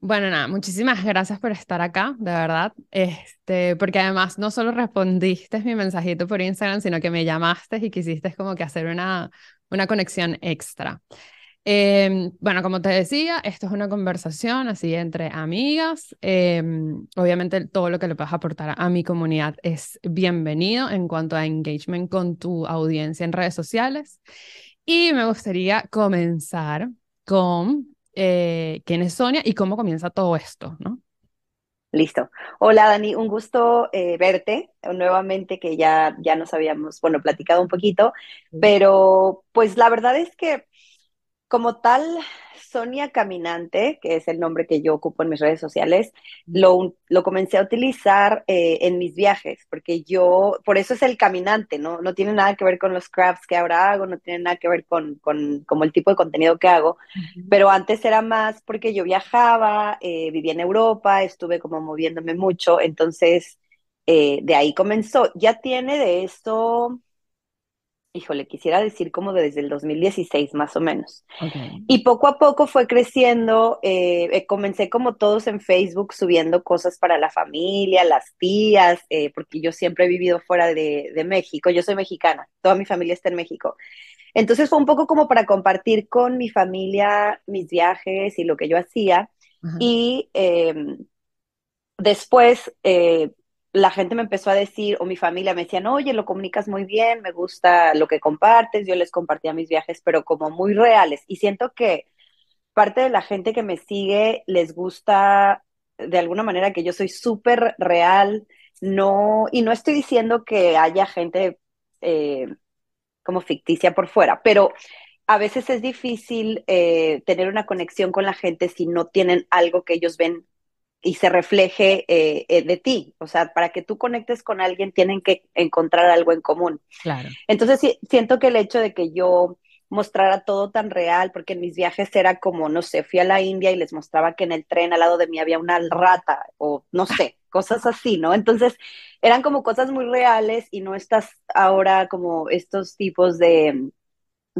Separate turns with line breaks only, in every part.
Bueno, nada, muchísimas gracias por estar acá, de verdad. Este, porque además no solo respondiste mi mensajito por Instagram, sino que me llamaste y quisiste como que hacer una, una conexión extra. Em, bueno, como te decía, esto es una conversación así entre amigas. Em, obviamente todo lo que le puedas aportar a mi comunidad es bienvenido en cuanto a engagement con tu audiencia en redes sociales. Y me gustaría comenzar con eh, quién es Sonia y cómo comienza todo esto, ¿no?
Listo. Hola Dani, un gusto eh, verte nuevamente, que ya, ya nos habíamos, bueno, platicado un poquito, pero pues la verdad es que como tal, Sonia Caminante, que es el nombre que yo ocupo en mis redes sociales, lo, lo comencé a utilizar eh, en mis viajes, porque yo, por eso es el caminante, ¿no? No tiene nada que ver con los crafts que ahora hago, no tiene nada que ver con, con como el tipo de contenido que hago, pero antes era más porque yo viajaba, eh, vivía en Europa, estuve como moviéndome mucho, entonces eh, de ahí comenzó. Ya tiene de esto híjole, quisiera decir como desde el 2016 más o menos. Y poco a poco fue creciendo, eh, eh, comencé como todos en Facebook subiendo cosas para la familia, las tías, eh, porque yo siempre he vivido fuera de, México, yo soy mexicana, toda mi familia está en México. Entonces fue un poco como para compartir con mi familia mis viajes y lo que yo hacía. Y em, después la gente me empezó a decir, o mi familia me decían, oye, lo comunicas muy bien, me gusta lo que compartes, yo les compartía mis viajes, pero como muy reales. Y siento que parte de la gente que me sigue les gusta de alguna manera que yo soy súper real, no, y no estoy diciendo que haya gente eh, como ficticia por fuera, pero a veces es difícil eh, tener una conexión con la gente si no tienen algo que ellos ven y se refleje eh, eh, de ti. O sea, para que tú conectes con alguien tienen que encontrar algo en común.
Claro.
Entonces, siento que el hecho de que yo mostrara todo tan real, porque en mis viajes era como, no sé, fui a la India y les mostraba que en el tren al lado de mí había una rata o no sé, cosas así, ¿no? Entonces, eran como cosas muy reales y no estás ahora como estos tipos de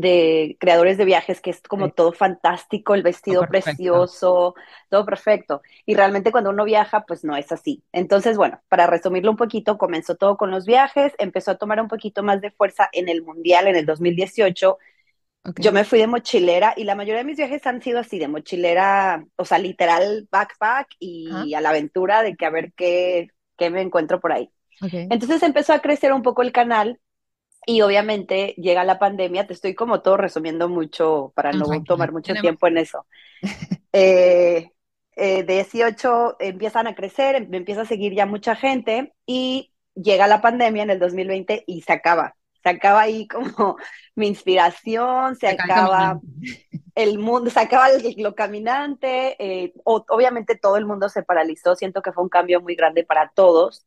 de creadores de viajes, que es como todo fantástico, el vestido precioso, todo perfecto. Y realmente cuando uno viaja, pues no es así. Entonces, bueno, para resumirlo un poquito, comenzó todo con los viajes, empezó a tomar un poquito más de fuerza en el Mundial en el 2018. Yo me fui de mochilera y la mayoría de mis viajes han sido así, de mochilera, o sea, literal backpack y a la aventura de que a ver qué, qué me encuentro por ahí. Entonces empezó a crecer un poco el canal y obviamente llega la pandemia, te estoy como todo resumiendo mucho para no tomar mucho tiempo en eso. Eh, eh, 18 empiezan a crecer, em, me empieza a seguir ya mucha gente y llega la pandemia en el 2020 y se acaba. Se acaba ahí como mi inspiración, se, acaba el mundo, se acaba lo caminante, eh, obviamente todo el mundo se paralizó, siento que fue un cambio muy grande para todos.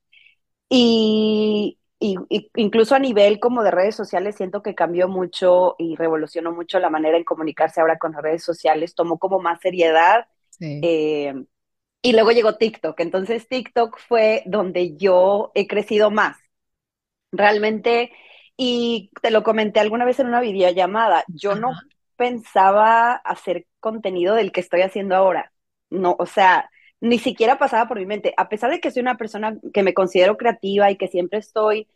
Y, y, incluso a nivel como de redes sociales, siento que cambió mucho y revolucionó mucho la manera en comunicarse ahora con las redes sociales, tomó como más seriedad. Eh, y luego llegó TikTok, entonces TikTok fue donde yo he crecido más. Realmente, y te lo comenté alguna vez en una videollamada, yo no pensaba hacer contenido del que estoy haciendo ahora. No, o sea, ni siquiera pasaba por mi mente, a pesar de que soy una persona que me considero creativa y que siempre estoy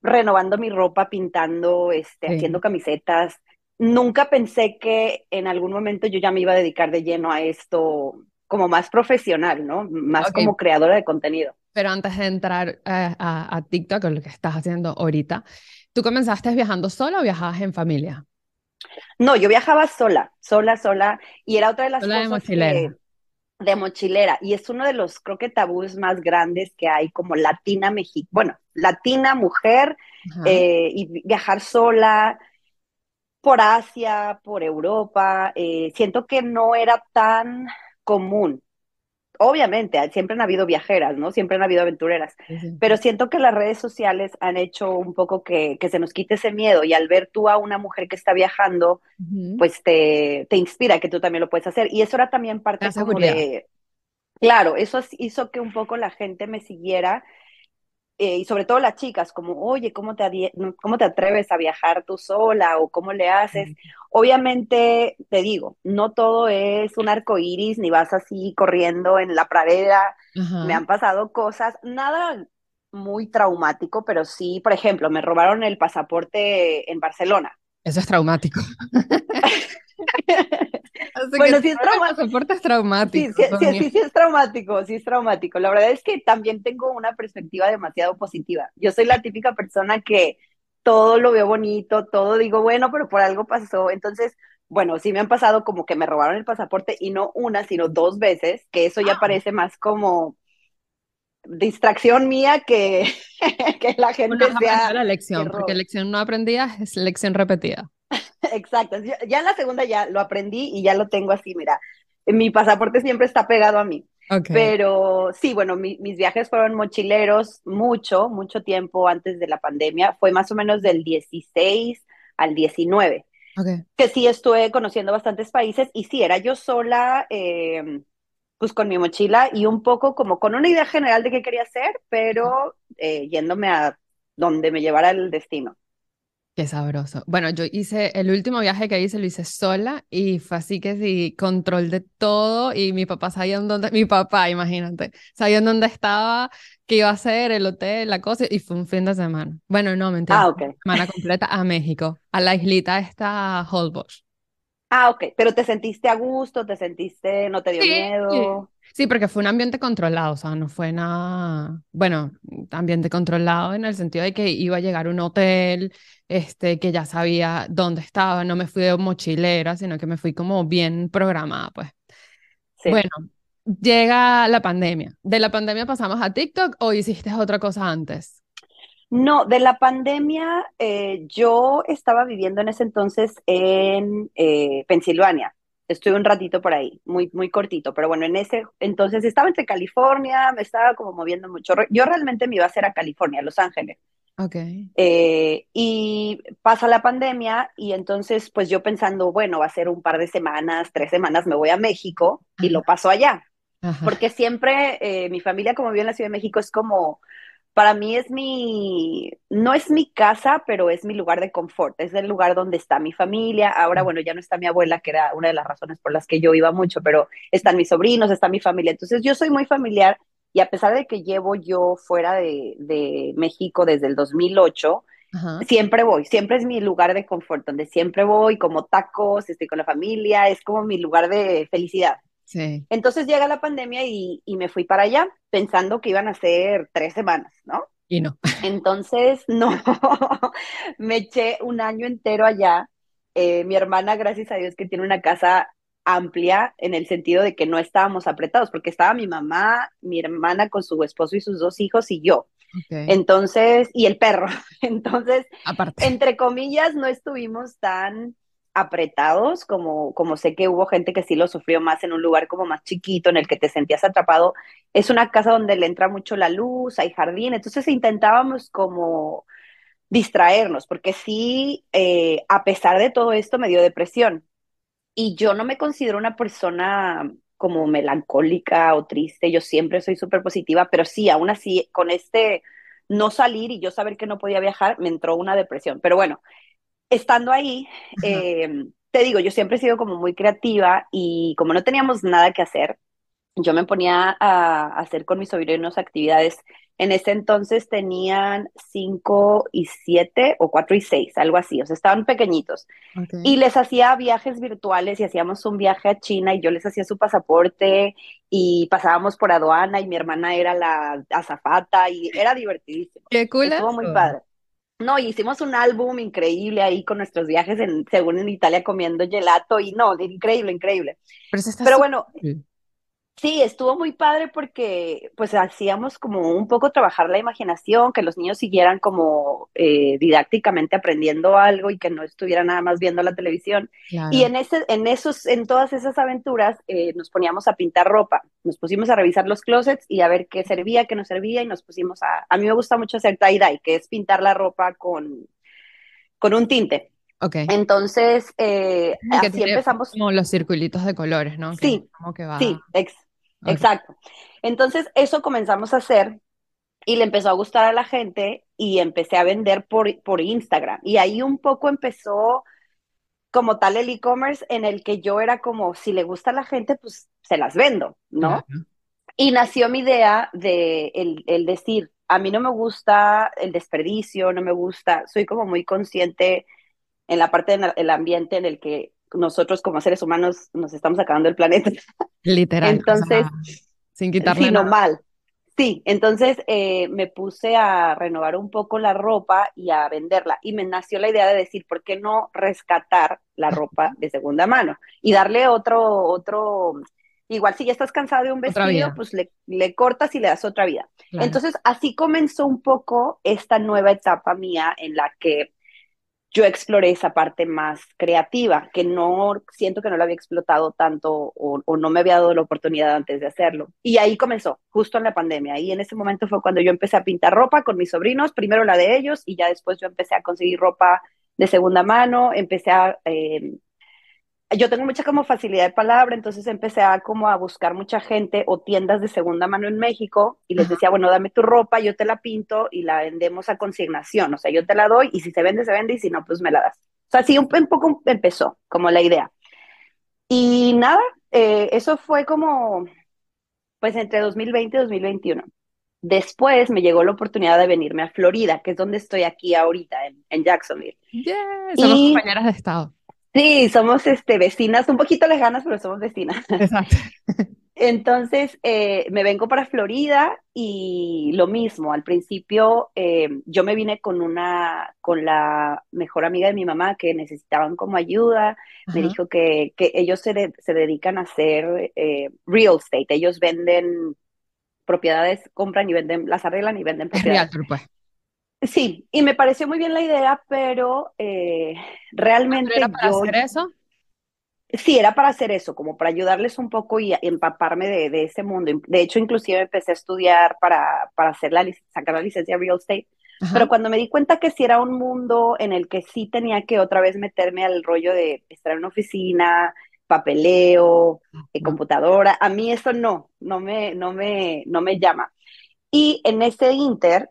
renovando mi ropa, pintando, este, haciendo camisetas, nunca pensé que en algún momento yo ya me iba a dedicar de lleno a esto como más profesional, ¿no? Más como creadora de contenido.
Pero antes de entrar eh, a, a, TikTok, lo que estás haciendo ahorita, ¿tú comenzaste viajando sola o viajabas en familia?
No, yo viajaba sola, sola, sola, y era otra de las cosas que de mochilera y es uno de los, creo que tabúes más grandes que hay como latina México, bueno, latina mujer eh, y viajar sola por Asia, por Europa, eh, siento que no era tan común obviamente, siempre han habido viajeras, ¿no? Siempre han habido aventureras, pero siento que las redes sociales han hecho un poco que, se nos quite ese miedo y al ver tú a una mujer que está viajando, pues te, te, inspira que tú también lo puedes hacer. Y eso era también parte como de... Claro, eso hizo que un poco la gente me siguiera eh, y sobre todo las chicas, como, oye, ¿cómo te, ¿cómo te atreves a viajar tú sola o cómo le haces? Obviamente, te digo, no todo es un arco iris, ni vas así corriendo en la pradera. Me han pasado cosas, nada muy traumático, pero sí, por ejemplo, me robaron el pasaporte en Barcelona.
Eso es traumático.
bueno, sí es
traumático. es traumático.
Sí, sí, sí, sí, es traumático, sí es traumático. La verdad es que también tengo una perspectiva demasiado positiva. Yo soy la típica persona que todo lo veo bonito, todo digo, bueno, pero por algo pasó. Entonces, bueno, sí me han pasado como que me robaron el pasaporte y no una, sino dos veces, que eso ya ah. parece más como distracción mía que, que la gente sea...
la lección, porque lección no aprendida es lección repetida.
Exacto. Ya en la segunda ya lo aprendí y ya lo tengo así, mira. Mi pasaporte siempre está pegado a mí. Pero sí, bueno, mis viajes fueron mochileros mucho, mucho tiempo antes de la pandemia. Fue más o menos del 16 al 19. Que sí estuve conociendo bastantes países y sí, era yo sola, em, pues con mi mochila y un poco como con una idea general de qué quería hacer, pero eh, yéndome a donde me llevara el destino.
Qué sabroso. Bueno, yo hice, el último viaje que hice lo hice sola y fue así que sí, control de todo y mi papá sabía en dónde, mi papá, imagínate, sabía en dónde estaba, qué iba a hacer, el hotel, la cosa y fue un fin de semana. Bueno, no, mentira, ah, okay. semana completa a México, a la islita esta Holbox.
Ah, ok, pero te sentiste a gusto, te sentiste, no te dio miedo.
Sí, porque fue un ambiente controlado, o sea, no fue nada, bueno, ambiente controlado en el sentido de que iba a llegar a un hotel, este, que ya sabía dónde estaba, no me fui de mochilera, sino que me fui como bien programada, pues. Bueno, llega la pandemia. ¿De la pandemia pasamos a TikTok o hiciste otra cosa antes?
No, de la pandemia, eh, yo estaba viviendo en ese entonces en eh, Pensilvania. Estuve un ratito por ahí, muy, muy cortito, pero bueno, en ese entonces estaba entre California, me estaba como moviendo mucho. Yo realmente me iba a hacer a California, Los Ángeles.
Ok.
Eh, y pasa la pandemia y entonces pues yo pensando, bueno, va a ser un par de semanas, tres semanas, me voy a México y lo paso allá. Porque siempre mi familia como vive en la Ciudad de México es como para mí es mi, no es mi casa, pero es mi lugar de confort, es el lugar donde está mi familia. Ahora, bueno, ya no está mi abuela, que era una de las razones por las que yo iba mucho, pero están mis sobrinos, está mi familia. Entonces, yo soy muy familiar y a pesar de que llevo yo fuera de, de México desde el 2008, siempre voy, siempre es mi lugar de confort, donde siempre voy, como tacos, estoy con la familia, es como mi lugar de felicidad. Entonces llega la pandemia y, me fui para allá pensando que iban a ser tres semanas, ¿no?
Y no.
Entonces, no, me eché un año entero allá. Eh, mi hermana, gracias a Dios, que tiene una casa amplia en el sentido de que no estábamos apretados, porque estaba mi mamá, mi hermana con su esposo y sus dos hijos y yo. Entonces, y el perro. Entonces, Aparte. entre comillas, no estuvimos tan apretados, como, como sé que hubo gente que sí lo sufrió más en un lugar como más chiquito, en el que te sentías atrapado. Es una casa donde le entra mucho la luz, hay jardín, entonces intentábamos como distraernos, porque sí, eh, a pesar de todo esto, me dio depresión. Y yo no me considero una persona como melancólica o triste, yo siempre soy súper positiva, pero sí, aún así, con este no salir y yo saber que no podía viajar, me entró una depresión. Pero bueno, estando ahí, eh, te digo, yo siempre he sido como muy creativa y como no teníamos nada que hacer, yo me ponía a, hacer con mis sobrinos actividades. En ese entonces tenían cinco y siete o cuatro y seis, algo así, o sea, estaban pequeñitos. Y les hacía viajes virtuales y hacíamos un viaje a China y yo les hacía su pasaporte y pasábamos por aduana y mi hermana era la azafata y era divertidísimo.
Qué cool.
Estuvo muy padre. No, hicimos un álbum increíble ahí con nuestros viajes, en, según en Italia, comiendo gelato y no, increíble, increíble. Pero, bueno, Sí, estuvo muy padre porque pues hacíamos como un poco trabajar la imaginación, que los niños siguieran como eh, didácticamente aprendiendo algo y que no estuvieran nada más viendo la televisión. Y en, ese, en, esos, en todas esas aventuras eh, nos poníamos a pintar ropa, nos pusimos a revisar los closets y a ver qué servía, qué no servía y nos pusimos a... A mí me gusta mucho hacer tie-dye, que es pintar la ropa con, con un tinte.
Okay.
Entonces, eh, así empezamos.
Como los circulitos de colores, ¿no?
Sí, que va... sí, Exacto. Entonces, eso comenzamos a hacer y le empezó a gustar a la gente y empecé a vender por, por Instagram. Y ahí un poco empezó como tal el e-commerce en el que yo era como, si le gusta a la gente, pues se las vendo, ¿no? Y nació mi idea de el, el, decir, a mí no me gusta el desperdicio, no me gusta, soy como muy consciente en la parte del ambiente en el que nosotros como seres humanos nos estamos acabando el planeta.
Literal.
Entonces,
sin quitarle
sino mal. Sí, entonces eh, me puse a renovar un poco la ropa y a venderla. Y me nació la idea de decir, ¿por qué no rescatar la ropa de segunda mano? Y darle otro, otro, igual si ya estás cansado de un vestido, pues le, le, cortas y le das otra vida. Entonces así comenzó un poco esta nueva etapa mía en la que yo exploré esa parte más creativa, que no siento que no la había explotado tanto o, no me había dado la oportunidad antes de hacerlo. Y ahí comenzó, justo en la pandemia. Y en ese momento fue cuando yo empecé a pintar ropa con mis sobrinos, primero la de ellos y ya después yo empecé a conseguir ropa de segunda mano, empecé a eh, yo tengo mucha como facilidad de palabra, entonces empecé a como a buscar mucha gente o tiendas de segunda mano en México y les decía, bueno, dame tu ropa, yo te la pinto y la vendemos a consignación, o sea, yo te la doy y si se vende, se vende y si no, pues me la das. O sea, así un, poco empezó como la idea. Y nada, eh, eso fue como, pues entre 2020 y 2021. Después me llegó la oportunidad de venirme a Florida, que es donde estoy aquí ahorita, en, Jacksonville.
Yeah, somos compañeras de estado.
Sí, somos este, vecinas, un poquito lejanas, pero somos vecinas.
Exacto.
Entonces eh, me vengo para Florida y lo mismo. Al principio eh, yo me vine con una, con la mejor amiga de mi mamá que necesitaban como ayuda. Me dijo que, que ellos se, se, dedican a hacer eh, real estate. Ellos venden propiedades, compran y venden, las arreglan y venden propiedades. pues. Sí, y me pareció muy bien la idea, pero eh, realmente
era para hacer eso?
Sí, era para hacer eso, como para ayudarles un poco y empaparme de, ese mundo. De hecho, inclusive empecé a estudiar para, para hacer la, sacar la licencia de real estate, pero cuando me di cuenta que sí era un mundo en el que sí tenía que otra vez meterme al rollo de estar en una oficina, papeleo, eh, computadora, a mí eso no, no me, no me, no me llama. Y en ese inter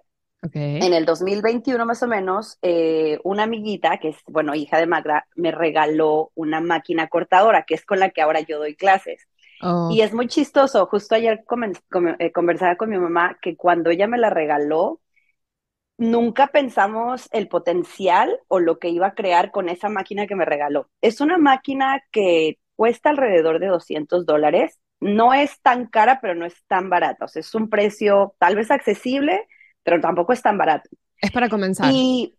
en el 2021 más o menos, eh, una amiguita, que es, bueno, hija de Magda, me regaló una máquina cortadora, que es con la que ahora yo doy clases. Oh. Y es muy chistoso, justo ayer eh, conversaba con mi mamá que cuando ella me la regaló, nunca pensamos el potencial o lo que iba a crear con esa máquina que me regaló. Es una máquina que cuesta alrededor de 200 dólares. No es tan cara, pero no es tan barata. O sea, es un precio tal vez accesible, pero tampoco es tan barato.
Es para comenzar.
Y,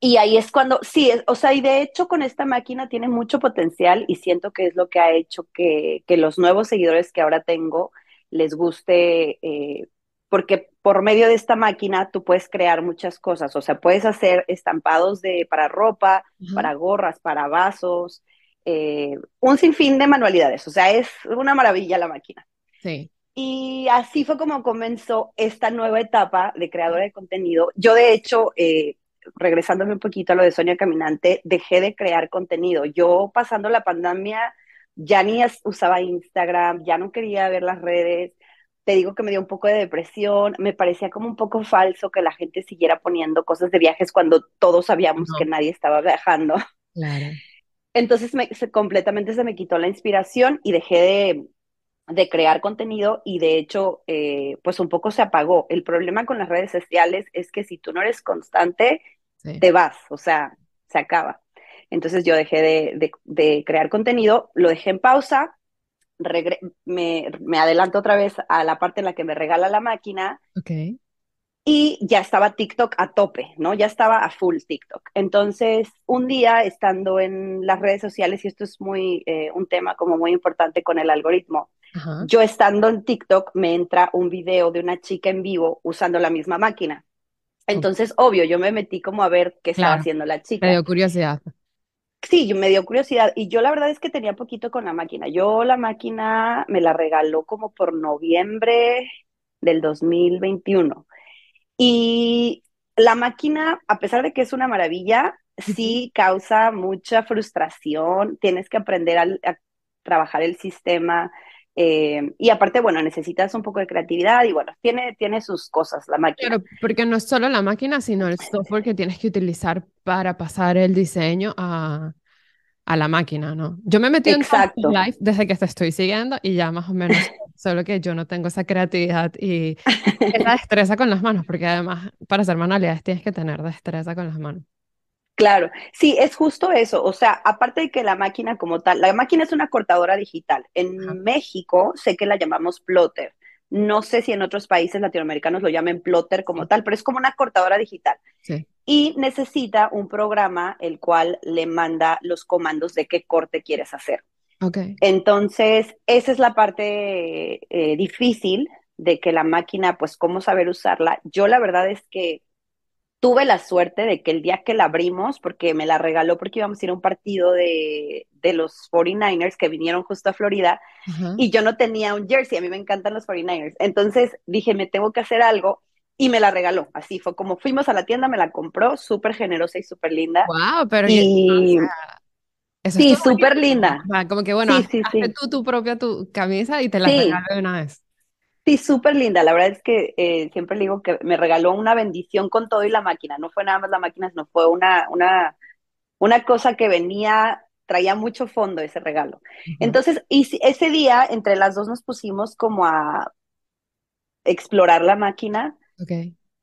y ahí es cuando, sí, o sea, y de hecho con esta máquina tiene mucho potencial y siento que es lo que ha hecho que, que los nuevos seguidores que ahora tengo les guste, eh, porque por medio de esta máquina tú puedes crear muchas cosas, o sea, puedes hacer estampados de, para ropa, para gorras, para vasos, eh, un sinfín de manualidades, o sea, es una maravilla la máquina.
Sí.
Y así fue como comenzó esta nueva etapa de creadora de contenido. Yo, de hecho, eh, regresándome un poquito a lo de Sonia Caminante, dejé de crear contenido. Yo pasando la pandemia ya ni usaba Instagram, ya no quería ver las redes. Te digo que me dio un poco de depresión, me parecía como un poco falso que la gente siguiera poniendo cosas de viajes cuando todos sabíamos que nadie estaba viajando.
Claro.
Entonces me, completamente se me quitó la inspiración y dejé de, de crear contenido y de hecho, eh, pues un poco se apagó. El problema con las redes sociales es que si tú no eres constante, te vas, o sea, se acaba. Entonces yo dejé de, de, crear contenido, lo dejé en pausa, me, me, adelanto otra vez a la parte en la que me regala la máquina.
Okay.
Y ya estaba TikTok a tope, ¿no? Ya estaba a full TikTok. Entonces, un día estando en las redes sociales, y esto es muy, eh, un tema como muy importante con el algoritmo, yo estando en TikTok me entra un video de una chica en vivo usando la misma máquina. Entonces, obvio, yo me metí como a ver qué estaba haciendo la chica.
Me dio curiosidad.
Sí, me dio curiosidad. Y yo la verdad es que tenía poquito con la máquina. Yo la máquina me la regaló como por noviembre del 2021. Y la máquina, a pesar de que es una maravilla, sí causa mucha frustración. Tienes que aprender a trabajar el sistema Eh, y aparte, bueno, necesitas un poco de creatividad y bueno, tiene, tiene sus cosas la máquina.
Claro, porque no es solo la máquina, sino el software que tienes que utilizar para pasar el diseño a, a la máquina, ¿no? Yo me he metido
Exacto.
en Live desde que te estoy siguiendo y ya más o menos, solo que yo no tengo esa creatividad y esa destreza con las manos, porque además para hacer manualidades tienes que tener destreza con las manos.
Claro, sí, es justo eso. O sea, aparte de que la máquina como tal, la máquina es una cortadora digital. En
Ajá.
México sé que la llamamos plotter. No sé si en otros países latinoamericanos lo llamen plotter como
Sí,
tal, pero es como una cortadora digital.
sí,
Y necesita un programa el cual le manda los comandos de qué corte quieres hacer.
ok.
Entonces, esa es la parte eh, difícil de que la máquina, pues, cómo saber usarla. Yo la verdad es que tuve la suerte de que el día que la abrimos, porque me la regaló porque íbamos a ir a un partido de, de los 49ers que vinieron justo a Florida y yo no tenía un jersey, a mí me encantan los 49ers. Entonces dije, me tengo que hacer algo y me la regaló. Así fue como fuimos a la tienda, me la compró, súper generosa y súper linda.
Wow, pero
Y
o sea, eso
sí, súper linda.
O sea, como que bueno,
Sí, sí, sí.
tú tu propia tu camisa y te la
Sí,
regalo de una vez.
Sí, súper linda. La verdad es que eh, siempre le digo que me regaló una bendición con todo y la máquina. No fue nada más la máquina, sino fue una, una, una cosa que venía, traía mucho fondo ese regalo. Entonces, y ese día, entre las dos nos pusimos como a explorar la máquina.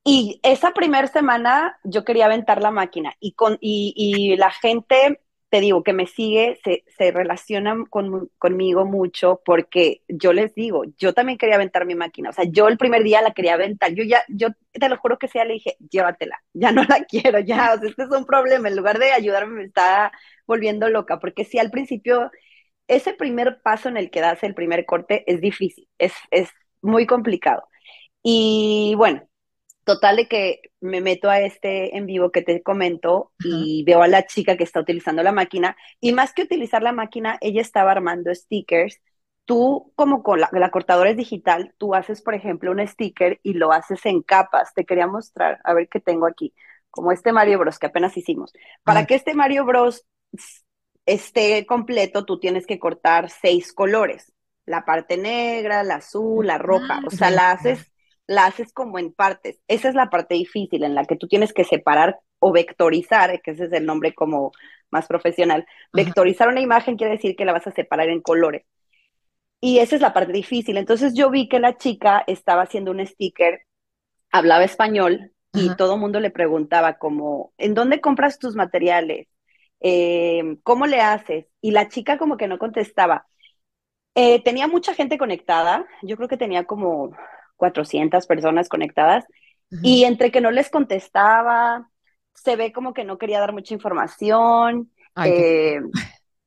Y esa primera semana yo quería aventar la máquina y, con, y, y la gente, te digo, que me sigue, se, se relaciona con, conmigo mucho porque yo les digo, yo también quería aventar mi máquina. O sea, yo el primer día la quería aventar. Yo ya, yo te lo juro que sea, le dije, llévatela, ya no la quiero, ya, o sea, este es un problema. En lugar de ayudarme, me está volviendo loca. Porque si al principio, ese primer paso en el que das el primer corte es difícil, es, es muy complicado. Y bueno, Total de que me meto a este en vivo que te comento y veo a la chica que está utilizando la máquina y más que utilizar la máquina, ella estaba armando stickers. Tú, como con la, la cortadora es digital, tú haces, por ejemplo, un sticker y lo haces en capas. Te quería mostrar, a ver qué tengo aquí, como este Mario Bros que apenas hicimos. Para que este Mario Bros esté completo, tú tienes que cortar seis colores. La parte negra, la azul, la roja.
Ah,
O sea, la haces la haces como en partes. Esa es la parte difícil en la que tú tienes que separar o vectorizar, que ese es el nombre como más profesional.
Ajá.
Vectorizar una imagen quiere decir que la vas a separar en colores. Y esa es la parte difícil. Entonces yo vi que la chica estaba haciendo un sticker, hablaba español y
Ajá.
todo el mundo le preguntaba como, ¿en dónde compras tus materiales? Eh, ¿Cómo le haces? Y la chica como que no contestaba. Eh, tenía mucha gente conectada, yo creo que tenía como 400 personas conectadas y entre que no les contestaba, se ve como que no quería dar mucha información.
Ay, qué...
eh,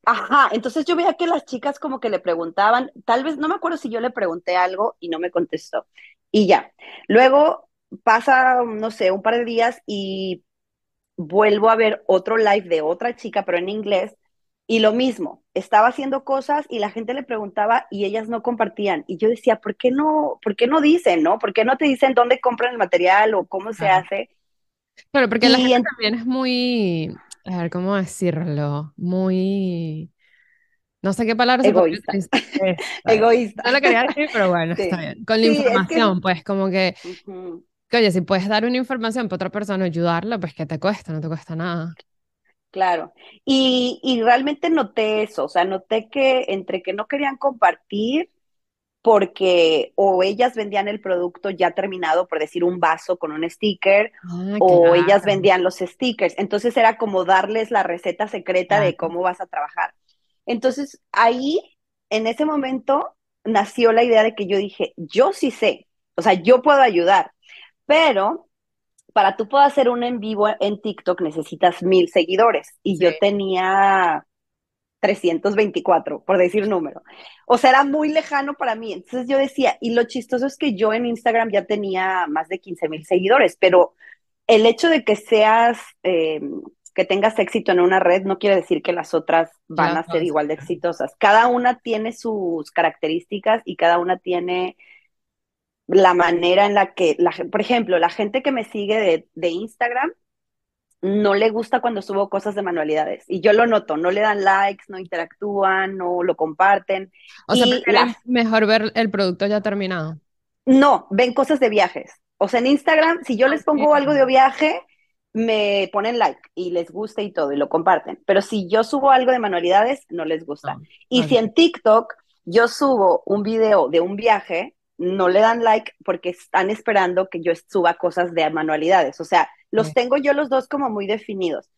ajá, entonces yo veía que las chicas como que le preguntaban, tal vez no me acuerdo si yo le pregunté algo y no me contestó. Y ya, luego pasa, no sé, un par de días y vuelvo a ver otro live de otra chica, pero en inglés, y lo mismo, estaba haciendo cosas y la gente le preguntaba y ellas no compartían. Y yo decía, ¿por qué no, por qué no dicen, no? ¿Por qué no te dicen dónde compran el material o cómo se hace?
Claro, porque la gente
en-
también es muy, a ver, ¿cómo decirlo? Muy, no sé qué palabra
egoísta, egoísta.
No lo quería decir, pero bueno, está bien. Con la
es que,
información, pues como que, que, oye, si puedes dar una información para otra persona, ayudarla, pues ¿qué te cuesta? No te cuesta nada.
Claro. Y, y realmente noté eso, o sea, noté que entre que no querían compartir porque o ellas vendían el producto ya terminado, por decir un vaso con un sticker,
Ah,
o ellas vendían los stickers. Entonces era como darles la receta secreta de cómo vas a trabajar. Entonces ahí, en ese momento, nació la idea de que yo dije, yo sí sé, o sea, yo puedo ayudar, pero para tú poder hacer un en vivo en TikTok necesitas mil seguidores y yo tenía 324, por decir número. O sea, era muy lejano para mí. Entonces yo decía, y lo chistoso es que yo en Instagram ya tenía más de 15 mil seguidores, pero el hecho de que seas, eh, que tengas éxito en una red no quiere decir que las otras van a ser igual de exitosas. Cada una tiene sus características y cada una tiene la manera en la que, la, por ejemplo, la gente que me sigue de, de Instagram no le gusta cuando subo cosas de manualidades. Y yo lo noto, no le dan likes, no interactúan, no lo comparten.
O sea, mejor ver el producto ya terminado.
No, ven cosas de viajes. O sea, en Instagram, si yo les pongo algo de viaje, me ponen like y les gusta y todo y lo comparten. Pero si yo subo algo de manualidades, no les gusta. Ah, y si en TikTok yo subo un video de un viaje, no le dan like porque están esperando que yo suba cosas de manualidades. O sea, los tengo yo los dos como muy definidos.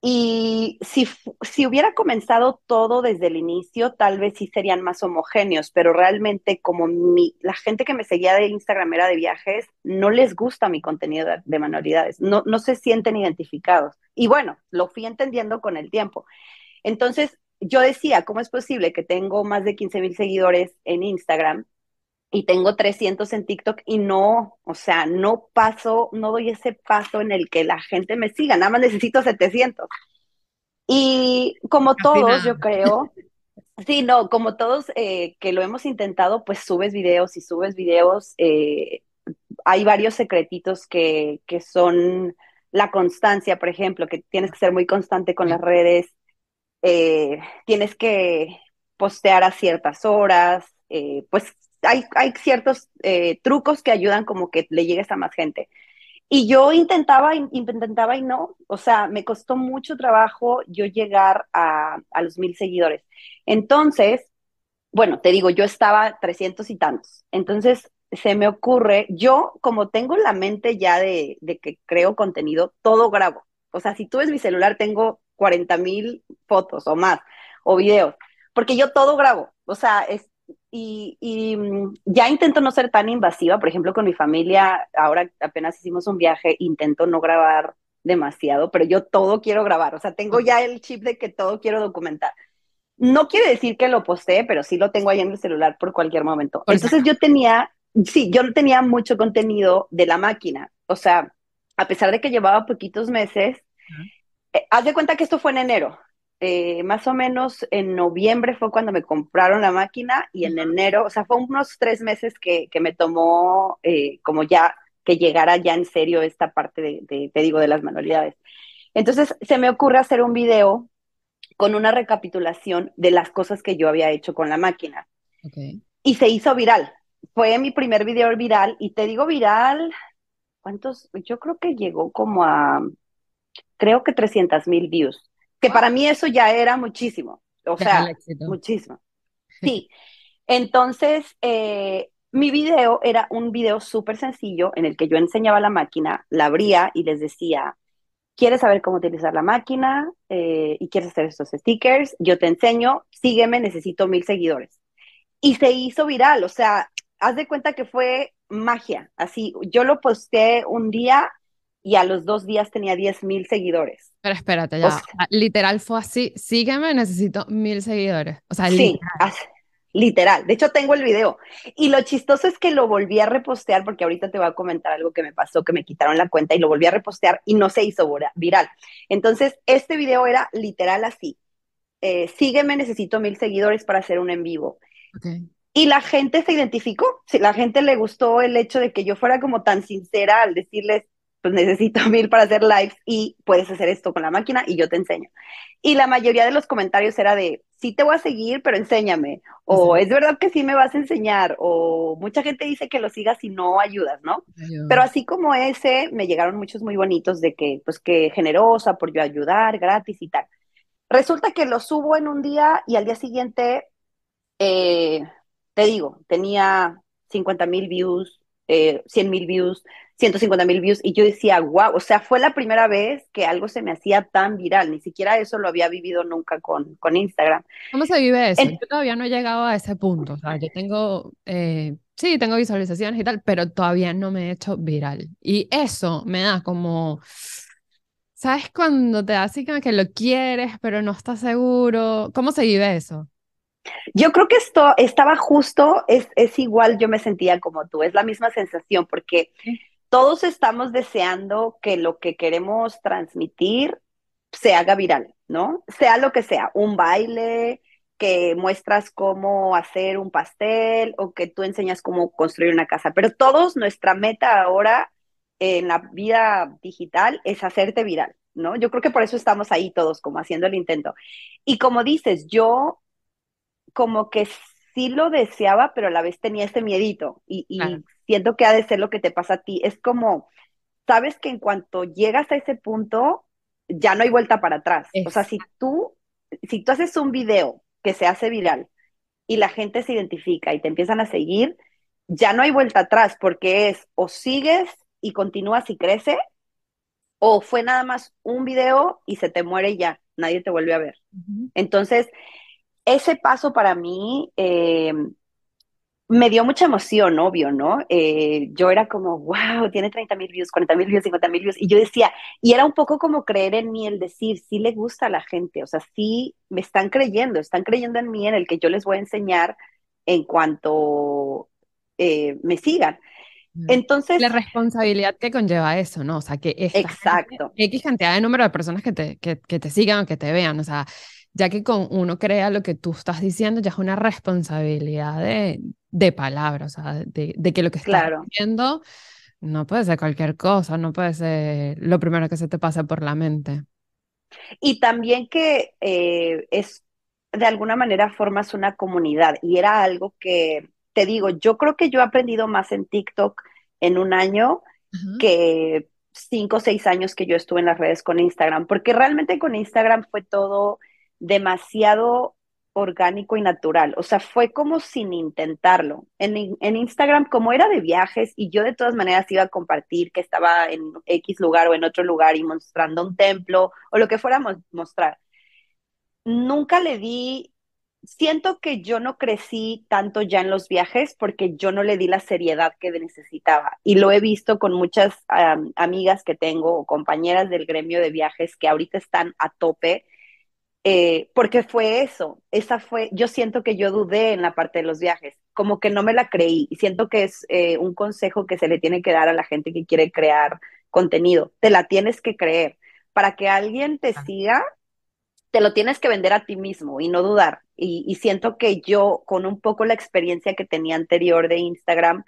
Y si, si hubiera comenzado todo desde el inicio, tal vez sí serían más homogéneos, pero realmente como mi, la gente que me seguía de Instagram era de viajes, no les gusta mi contenido de, manualidades, no, no se sienten identificados. Y bueno, lo fui entendiendo con el tiempo. Entonces, yo decía, ¿cómo es posible que tengo más de 15 mil seguidores en Instagram y tengo 300 en TikTok y no, o sea, no paso, no doy ese paso en el que la gente me siga, nada más necesito 700. Y como todos, yo creo, sí, no, como todos eh, que lo hemos intentado, pues subes videos y subes videos, eh, hay varios secretitos que, que son la constancia, por ejemplo, que tienes que ser muy constante con las redes, eh, tienes que postear a ciertas horas, pues hay, ciertos eh, trucos que ayudan como que le llegues a más gente. Y yo intentaba, intentaba y no, o sea, me costó mucho trabajo yo llegar a, los mil seguidores. Entonces, bueno, te digo, yo estaba 300 y tantos. Entonces, se me ocurre, yo como tengo la mente ya de, de que creo contenido, todo grabo. O sea, si tú ves mi celular, tengo 40 mil fotos o más, o videos, porque yo todo grabo. O sea, es, y, mm, ya intento no ser tan invasiva, por ejemplo, con mi familia, ahora apenas hicimos un viaje, intento no grabar demasiado, pero yo todo quiero grabar, o sea, tengo ya el chip de que todo quiero documentar. No quiere decir que lo postee, pero sí lo tengo ahí en el celular por cualquier momento. Entonces yo tenía, sí, yo tenía mucho contenido de la máquina, o sea, a pesar de que llevaba poquitos meses, eh, haz de cuenta que esto fue en enero, eh, más o menos en noviembre fue cuando me compraron la máquina y en enero, o sea, fue unos tres meses que, me tomó eh, como ya que llegara ya en serio esta parte de, te digo, de las manualidades. Entonces se me ocurre hacer un video con una recapitulación de las cosas que yo había hecho con la máquina. Y se hizo viral. Fue mi primer video viral y te digo viral, ¿cuántos? Yo creo que llegó como a, creo que 300 mil views que para mí eso ya era muchísimo, o sea, muchísimo. Sí, entonces eh, mi video era un video súper sencillo en el que yo enseñaba la máquina, la abría y les decía, ¿quieres saber cómo utilizar la máquina eh, y quieres hacer estos stickers? Yo te enseño, sígueme, necesito mil seguidores. Y se hizo viral, o sea, haz de cuenta que fue magia, así, yo lo posté un día y a los dos días tenía 10 mil seguidores.
Pero espérate, ya. literal fue así. Sígueme, necesito mil seguidores. O sea,
sí, literal. De hecho, tengo el video. Y lo chistoso es que lo volví a repostear, porque ahorita te voy a comentar algo que me pasó, que me quitaron la cuenta y lo volví a repostear y no se hizo viral. Entonces, este video era literal así. Eh, sígueme, necesito mil seguidores para hacer un en vivo. Y la gente se identificó, la gente le gustó el hecho de que yo fuera como tan sincera al decirles, pues necesito mil para hacer lives y puedes hacer esto con la máquina y yo te enseño. Y la mayoría de los comentarios era de, sí te voy a seguir, pero enséñame. O es verdad que sí me vas a enseñar. O mucha gente dice que lo sigas y no ayudas, ¿no? Pero así como ese, me llegaron muchos muy bonitos de que, pues que generosa por yo ayudar, gratis y tal. Resulta que lo subo en un día y al día siguiente, eh, te digo, tenía 50 mil views, eh, 100 mil views, 150 mil views y yo decía, wow, o sea, fue la primera vez que algo se me hacía tan viral, ni siquiera eso lo había vivido nunca con, con Instagram.
¿Cómo se vive eso? yo todavía no he llegado a ese punto, o sea, yo tengo, eh, sí, tengo visualizaciones y tal, pero todavía no me he hecho viral. Y eso me da como... ¿Sabes cuando te da así que lo quieres, pero no estás seguro? ¿Cómo se vive eso?
Yo creo que esto estaba justo, es, es igual, yo me sentía como tú, es la misma sensación, porque todos estamos deseando que lo que queremos transmitir se haga viral, ¿no? Sea lo que sea, un baile, que muestras cómo hacer un pastel o que tú enseñas cómo construir una casa, pero todos nuestra meta ahora en la vida digital es hacerte viral, ¿no? Yo creo que por eso estamos ahí todos, como haciendo el intento. Y como dices, yo como que sí lo deseaba, pero a la vez tenía ese miedito y, siento que ha de ser lo que te pasa a ti. Es como, sabes que en cuanto llegas a ese punto, ya no hay vuelta para atrás. O sea, si tú, si tú haces un video que se hace viral y la gente se identifica y te empiezan a seguir, ya no hay vuelta atrás porque es o sigues y continúas y crece, o fue nada más un video y se te muere y ya, nadie te vuelve a ver. Entonces, ese paso para mí eh, me dio mucha emoción, obvio, ¿no? Eh, yo era como, wow, tiene 30 mil views, 40 mil views, 50 mil views. Y yo decía, y era un poco como creer en mí, el decir, sí le gusta a la gente, o sea, sí me están creyendo, están creyendo en mí, en el que yo les voy a enseñar en cuanto eh, me sigan. Entonces.
La responsabilidad que conlleva eso, ¿no? O sea, que
exacto.
X cantidad de número de personas que te, que, que te sigan que te vean, o sea, ya que con uno crea lo que tú estás diciendo, ya es una responsabilidad de, de palabras, o sea, de, de que lo que estás diciendo no puede ser cualquier cosa, no puede ser lo primero que se te pasa por la mente.
Y también que eh, es, de alguna manera formas una comunidad y era algo que, te digo, yo creo que yo he aprendido más en TikTok en un año que cinco o seis años que yo estuve en las redes con Instagram, porque realmente con Instagram fue todo demasiado orgánico y natural. O sea, fue como sin intentarlo. En, en, Instagram, como era de viajes y yo de todas maneras iba a compartir que estaba en X lugar o en otro lugar y mostrando un templo o lo que fuera a mostrar, nunca le di, siento que yo no crecí tanto ya en los viajes porque yo no le di la seriedad que necesitaba. Y lo he visto con muchas amigas que tengo o compañeras del gremio de viajes que ahorita están a tope eh, porque fue eso, esa fue, yo siento que yo dudé en la parte de los viajes, como que no me la creí y siento que es eh, un consejo que se le tiene que dar a la gente que quiere crear contenido, te la tienes que creer, para que alguien te siga, te lo tienes que vender a ti mismo y no dudar. Y, y siento que yo, con un poco la experiencia que tenía anterior de Instagram,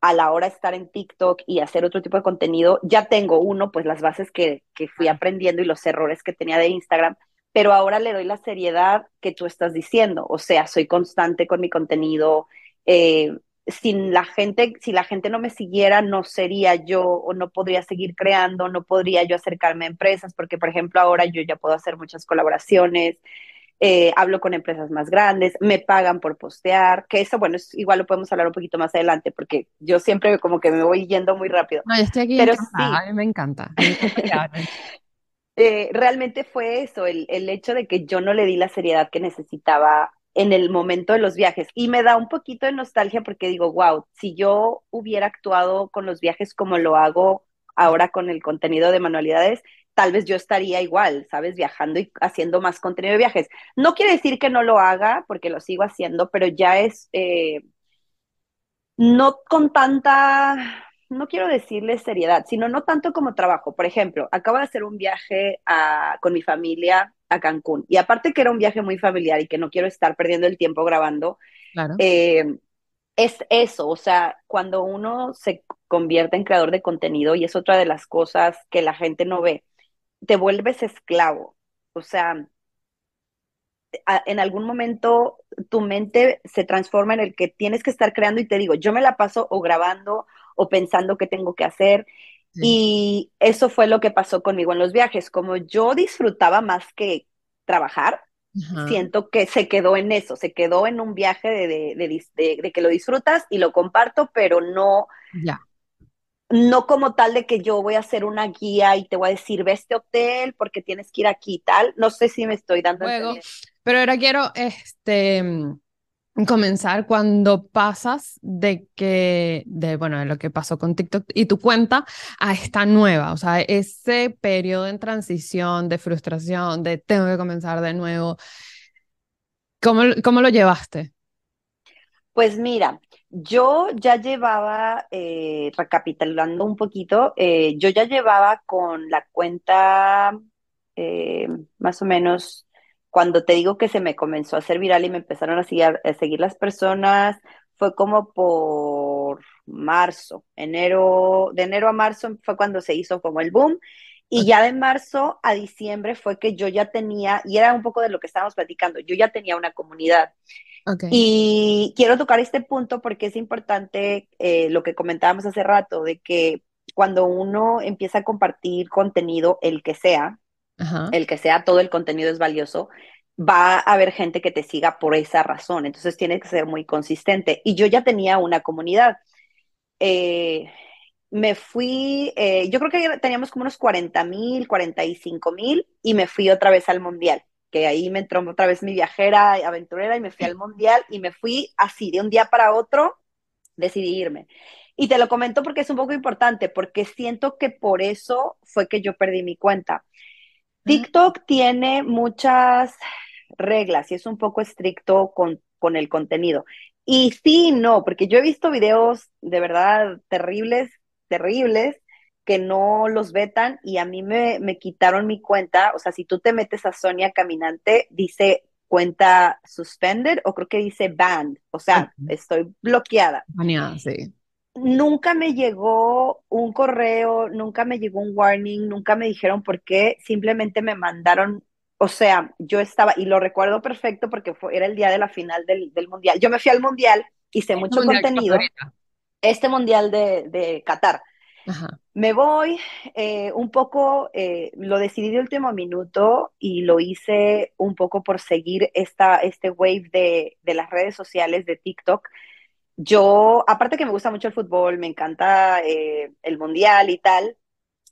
a la hora de estar en TikTok y hacer otro tipo de contenido, ya tengo uno, pues las bases que, que fui aprendiendo y los errores que tenía de Instagram, pero ahora le doy la seriedad que tú estás diciendo, o sea, soy constante con mi contenido. Eh, sin la gente, si la gente no me siguiera, no sería yo o no podría seguir creando, no podría yo acercarme a empresas, porque por ejemplo ahora yo ya puedo hacer muchas colaboraciones, eh, hablo con empresas más grandes, me pagan por postear, que eso, bueno, es, igual lo podemos hablar un poquito más adelante, porque yo siempre como que me voy yendo muy rápido.
No, yo estoy aquí Pero sí. a mí me encanta.
Eh, realmente fue eso, el, hecho de que yo no le di la seriedad que necesitaba en el momento de los viajes. Y me da un poquito de nostalgia porque digo, wow, si yo hubiera actuado con los viajes como lo hago ahora con el contenido de manualidades, tal vez yo estaría igual, ¿sabes? Viajando y haciendo más contenido de viajes. No quiere decir que no lo haga, porque lo sigo haciendo, pero ya es eh, no con tanta no quiero decirle seriedad, sino no tanto como trabajo. Por ejemplo, acabo de hacer un viaje con mi familia a Cancún y aparte que era un viaje muy familiar y que no quiero estar perdiendo el tiempo grabando, eh, es eso, o sea, cuando uno se convierte en creador de contenido y es otra de las cosas que la gente no ve, te vuelves esclavo, o sea, en algún momento tu mente se transforma en el que tienes que estar creando y te digo, yo me la paso o grabando o pensando qué tengo que hacer. Y eso fue lo que pasó conmigo en los viajes. Como yo disfrutaba más que trabajar, siento que se quedó en eso, se quedó en un viaje de, de, que lo disfrutas y lo comparto, pero no,
ya.
no como tal de que yo voy a hacer una guía y te voy a decir, ve este hotel porque tienes que ir aquí y tal. No sé si me estoy dando.
Luego, pero ahora quiero, este comenzar cuando pasas de que, de, bueno, de lo que pasó con TikTok y tu cuenta a esta nueva, o sea, ese periodo en transición de frustración, de tengo que comenzar de nuevo, ¿cómo, cómo lo llevaste?
Pues mira, yo ya llevaba, eh, recapitulando un poquito, eh, yo ya llevaba con la cuenta eh, más o menos cuando te digo que se me comenzó a hacer viral y me empezaron a seguir, a seguir las personas, fue como por marzo, enero, de enero a marzo fue cuando se hizo como el boom. Y ya de marzo a diciembre fue que yo ya tenía, y era un poco de lo que estábamos platicando, yo ya tenía una comunidad. Y quiero tocar este punto porque es importante eh, lo que comentábamos hace rato, de que cuando uno empieza a compartir contenido, el que sea, el que sea, todo el contenido es valioso, va a haber gente que te siga por esa razón. Entonces tienes que ser muy consistente. Y yo ya tenía una comunidad. Eh, me fui, eh, yo creo que teníamos como unos 40 mil, 45 mil y me fui otra vez al mundial, que ahí me entró otra vez mi viajera aventurera y me fui al mundial y me fui así, de un día para otro, decidí irme. Y te lo comento porque es un poco importante, porque siento que por eso fue que yo perdí mi cuenta. TikTok tiene muchas reglas y es un poco estricto con, con el contenido. Y sí, no, porque yo he visto videos de verdad terribles, terribles, que no los vetan y a mí me, me quitaron mi cuenta. O sea, si tú te metes a Sonia Caminante, dice cuenta suspended o creo que dice banned. O sea, estoy bloqueada.
Baneada, sí
nunca me llegó un correo, nunca me llegó un warning, nunca me dijeron por qué, simplemente me mandaron, o sea, yo estaba, y lo recuerdo perfecto porque fue, era el día de la final del, mundial. Yo me fui al mundial, hice este mucho contenido, este mundial de, de Qatar. Me voy eh, un poco, eh, lo decidí de último minuto y lo hice un poco por seguir esta, este wave de, de las redes sociales de TikTok yo, aparte que me gusta mucho el fútbol, me encanta eh, el mundial y tal,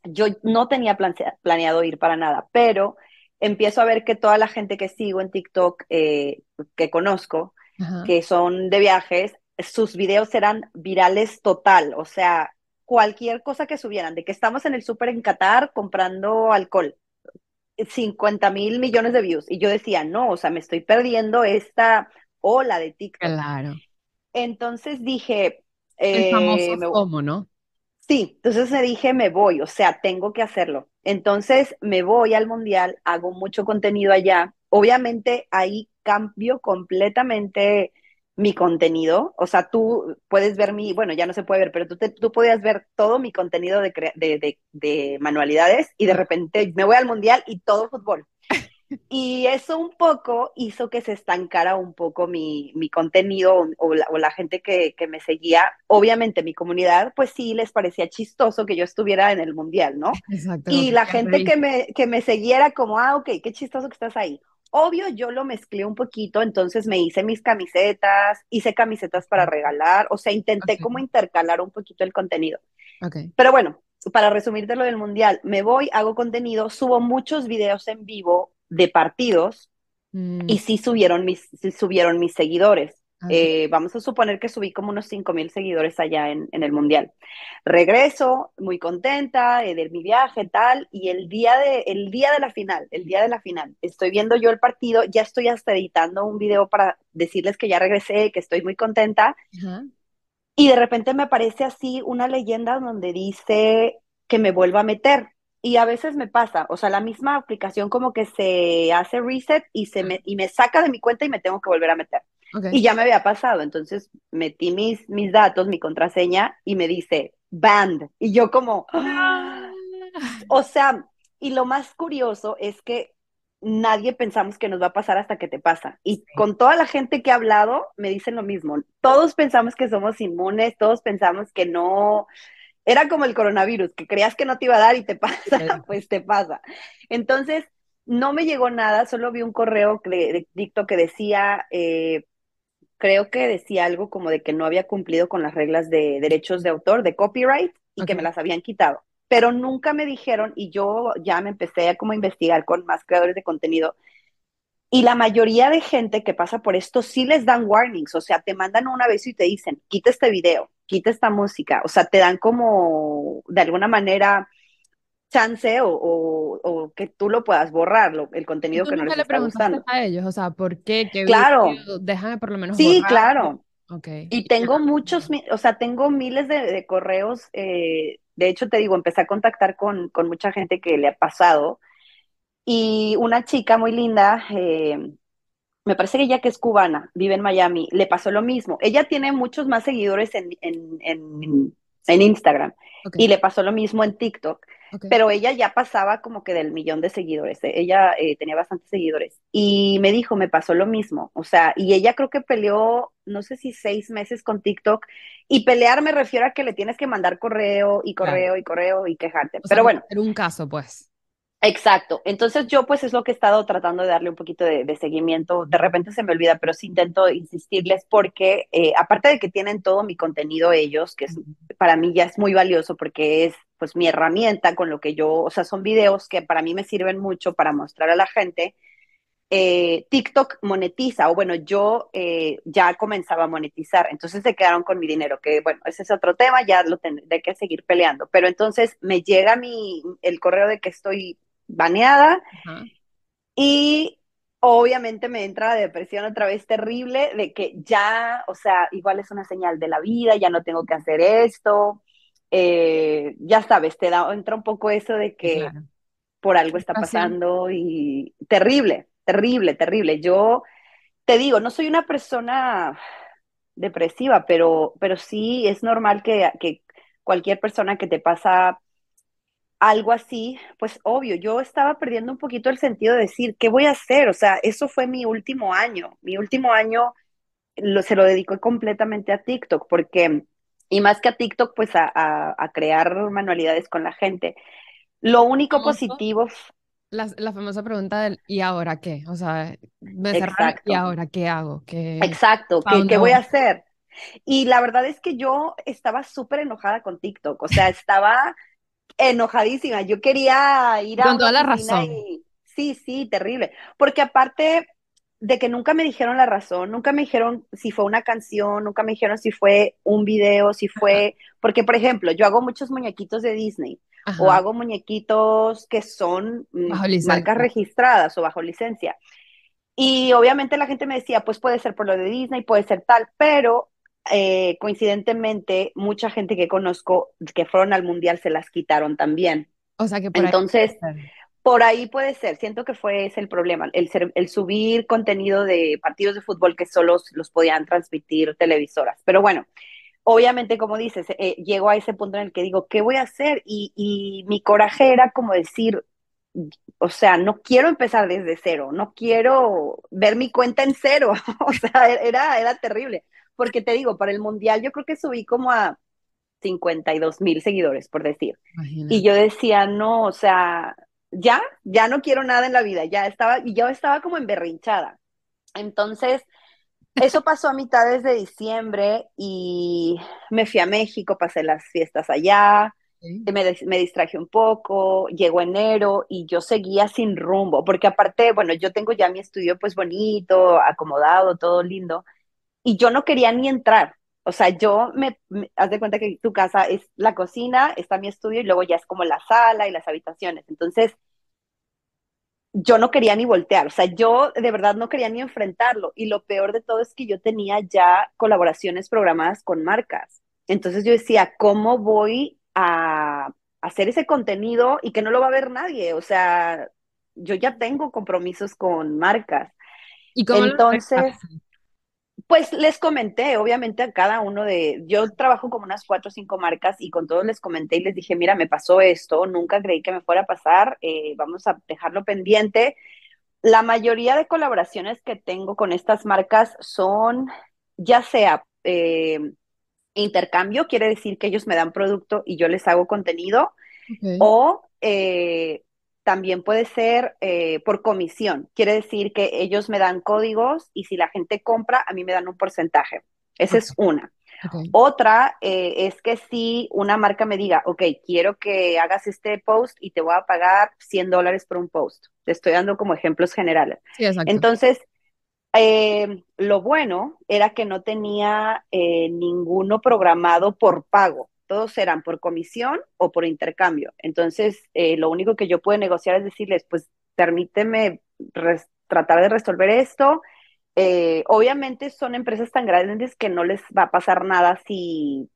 yo no tenía planeado ir para nada, pero empiezo a ver que toda la gente que sigo en TikTok, eh, que conozco, que son de viajes, sus videos eran virales total, o sea, cualquier cosa que subieran, de que estamos en el súper en Qatar comprando alcohol, 50 mil millones de views. Y yo decía, no, o sea, me estoy perdiendo esta ola de TikTok.
Claro.
Entonces dije...
El famoso eh, FOMO, ¿no?
Sí, entonces me dije, me voy, o sea, tengo que hacerlo. Entonces me voy al mundial, hago mucho contenido allá. Obviamente ahí cambio completamente mi contenido. O sea, tú puedes ver mi, bueno, ya no se puede ver, pero tú, tú podías ver todo mi contenido de, de, de manualidades y de repente me voy al mundial y todo fútbol. Y eso un poco hizo que se estancara un poco mi, mi contenido o la, gente que, que, me seguía. Obviamente mi comunidad, pues sí les parecía chistoso que yo estuviera en el mundial, ¿no?
Exacto.
Y la gente que me, que me seguía como, ah, ok, qué chistoso que estás ahí. Obvio, yo lo mezclé un poquito, entonces me hice mis camisetas, hice camisetas para regalar, o sea, intenté como intercalar un poquito el contenido.
Okay.
Pero bueno, para resumirte lo del mundial, me voy, hago contenido, subo muchos videos en vivo de partidos mm. y sí subieron mis, sí subieron mis seguidores. Ah, eh, vamos a suponer que subí como unos 5 mil seguidores allá en, en, el Mundial. Regreso muy contenta eh, de mi viaje, tal, y el día, de, el día de la final, el día de la final, estoy viendo yo el partido, ya estoy hasta editando un video para decirles que ya regresé, que estoy muy contenta. Y de repente me aparece así una leyenda donde dice que me vuelva a meter y a veces me pasa, o sea, la misma aplicación como que se hace reset y, se me, y me saca de mi cuenta y me tengo que volver a meter. Y ya me había pasado, entonces metí mis, mis datos, mi contraseña y me dice banned. Y yo como, ¡Ah! o sea, y lo más curioso es que nadie pensamos que nos va a pasar hasta que te pasa. Y con toda la gente que ha hablado, me dicen lo mismo. Todos pensamos que somos inmunes, todos pensamos que no, era como el coronavirus, que creías que no te iba a dar y te pasa, pues te pasa. Entonces, no me llegó nada, solo vi un correo de, dicto que decía, eh, creo que decía algo como de que no había cumplido con las reglas de derechos de autor, de copyright, y que me las habían quitado. Pero nunca me dijeron, y yo ya me empecé a como investigar con más creadores de contenido, y la mayoría de gente que pasa por esto sí les dan warnings, o sea, te mandan un aviso y te dicen, quita este video, quita esta música, o sea, te dan como de alguna manera chance o, que tú lo puedas borrar, el contenido que no les está gustando.
a ellos, o sea, ¿por qué?
claro.
déjame por lo menos
Sí, claro.
Okay.
Y tengo muchos, o sea, tengo miles de, correos, eh, de hecho te digo, empecé a contactar con, con mucha gente que le ha pasado y una chica muy linda eh, me parece que ella que es cubana, vive en Miami, le pasó lo mismo. Ella tiene muchos más seguidores en, en, en, en Instagram y le pasó lo mismo en TikTok,
ok,
pero ella ya pasaba como que del millón de seguidores, eh, ella eh, tenía bastantes seguidores y me dijo, me pasó lo mismo, o sea, y ella creo que peleó, no sé si seis meses con TikTok y pelear me refiero a que le tienes que mandar correo y
claro.
correo y correo y quejarte,
O sea,
pero bueno.
hacer un caso, pues.
Exacto. Entonces yo pues es lo que he estado tratando de darle un poquito de, de seguimiento. De repente se me olvida, pero sí intento insistirles porque eh, aparte de que tienen todo mi contenido ellos, que es, para mí ya es muy valioso porque es pues mi herramienta con lo que yo, o sea, son videos que para mí me sirven mucho para mostrar a la gente. Eh, TikTok monetiza, o bueno, yo eh, ya comenzaba a monetizar, entonces se quedaron con mi dinero, que bueno, ese es otro tema, ya lo tendré que seguir peleando, pero entonces me llega mi, el correo de que estoy baneada y obviamente me entra la depresión otra vez terrible de que ya, o sea, igual es una señal de la vida, ya no tengo que hacer esto, eh, ya sabes, te da, entra un poco eso de que
claro.
por algo está
Frustración.
pasando y terrible, terrible, terrible. Yo te digo, no soy una persona depresiva, pero, pero sí es normal que, que cualquier persona que te pasa algo así, pues obvio, yo estaba perdiendo un poquito el sentido de decir, ¿qué voy a hacer? O sea, eso fue mi último año. Mi último año lo, se lo dedico completamente a TikTok, porque, y más que a TikTok, pues a, a, a crear manualidades con la gente. Lo único positivo,
la, la famosa pregunta del ¿y ahora qué? O sea, me cerraron ¿y ahora qué hago? ¿Qué,
exacto, ¿qué, qué voy a hacer? Y la verdad es que yo estaba súper enojada con TikTok, o sea, estaba enojadísima. Yo quería ir a
con toda la razón.
y sí, sí, terrible. Porque aparte de que nunca me dijeron la razón, nunca me dijeron si fue una canción, nunca me dijeron si fue un video, si
Ajá,
fue, porque por ejemplo, yo hago muchos muñequitos de Disney o hago muñequitos que son mm, marcas registradas o bajo licencia. Y obviamente la gente me decía, pues puede ser por lo de Disney, puede ser tal, pero eh, coincidentemente mucha gente que conozco que fueron al mundial se las quitaron también.
O sea que por ahí
Entonces,
ser.
por ahí puede ser, siento que fue ese el problema, el, ser, el subir contenido de partidos de fútbol que solo los podían transmitir televisoras. Pero bueno, obviamente, como dices, eh, llego a ese punto en el que digo, ¿qué voy a hacer? Y, y mi coraje era como decir, o sea, no quiero empezar desde cero, no quiero ver mi cuenta en cero, o sea, era, era terrible, porque te digo, para el Mundial yo creo que subí como a 52 mil seguidores, por decir, y yo decía, no, o sea, ya, ya no quiero nada en la vida, ya estaba, y yo estaba como emberrinchada. Entonces, eso pasó a mitades de diciembre y me fui a México, pasé las fiestas allá,
Sí.
me, me distraje un poco, llegó enero y yo seguía sin rumbo, porque aparte, bueno, yo tengo ya mi estudio pues bonito, acomodado, todo lindo, y yo no quería ni entrar. O sea, yo me, me haz de cuenta que tu casa es la cocina, está mi estudio y luego ya es como la sala y las habitaciones. Entonces, yo no quería ni voltear, o sea, yo de verdad no quería ni enfrentarlo. Y lo peor de todo es que yo tenía ya colaboraciones programadas con marcas. Entonces yo decía, ¿cómo voy a hacer ese contenido y que no lo va a ver nadie? O sea, yo ya tengo compromisos con marcas.
¿Y cómo
Entonces? Pues les comenté, obviamente a cada uno de, yo trabajo como unas cuatro o cinco marcas y con todos les comenté y les dije, mira, me pasó esto, nunca creí que me fuera a pasar, eh, vamos a dejarlo pendiente. La mayoría de colaboraciones que tengo con estas marcas son ya sea eh, intercambio, quiere decir que ellos me dan producto y yo les hago contenido, o eh, también puede ser eh, por comisión. Quiere decir que ellos me dan códigos y si la gente compra, a mí me dan un porcentaje. Esa es una. Otra eh, es que si una marca me diga, ok, quiero que hagas este post y te voy a pagar 100 dólares por un post. Te estoy dando como ejemplos generales.
Sí.
Entonces, eh, lo bueno era que no tenía eh, ninguno programado por pago. Todos eran por comisión o por intercambio. Entonces, eh, lo único que yo puedo negociar es decirles, pues permíteme tratar de resolver esto. Eh, obviamente son empresas tan grandes que no les va a pasar nada si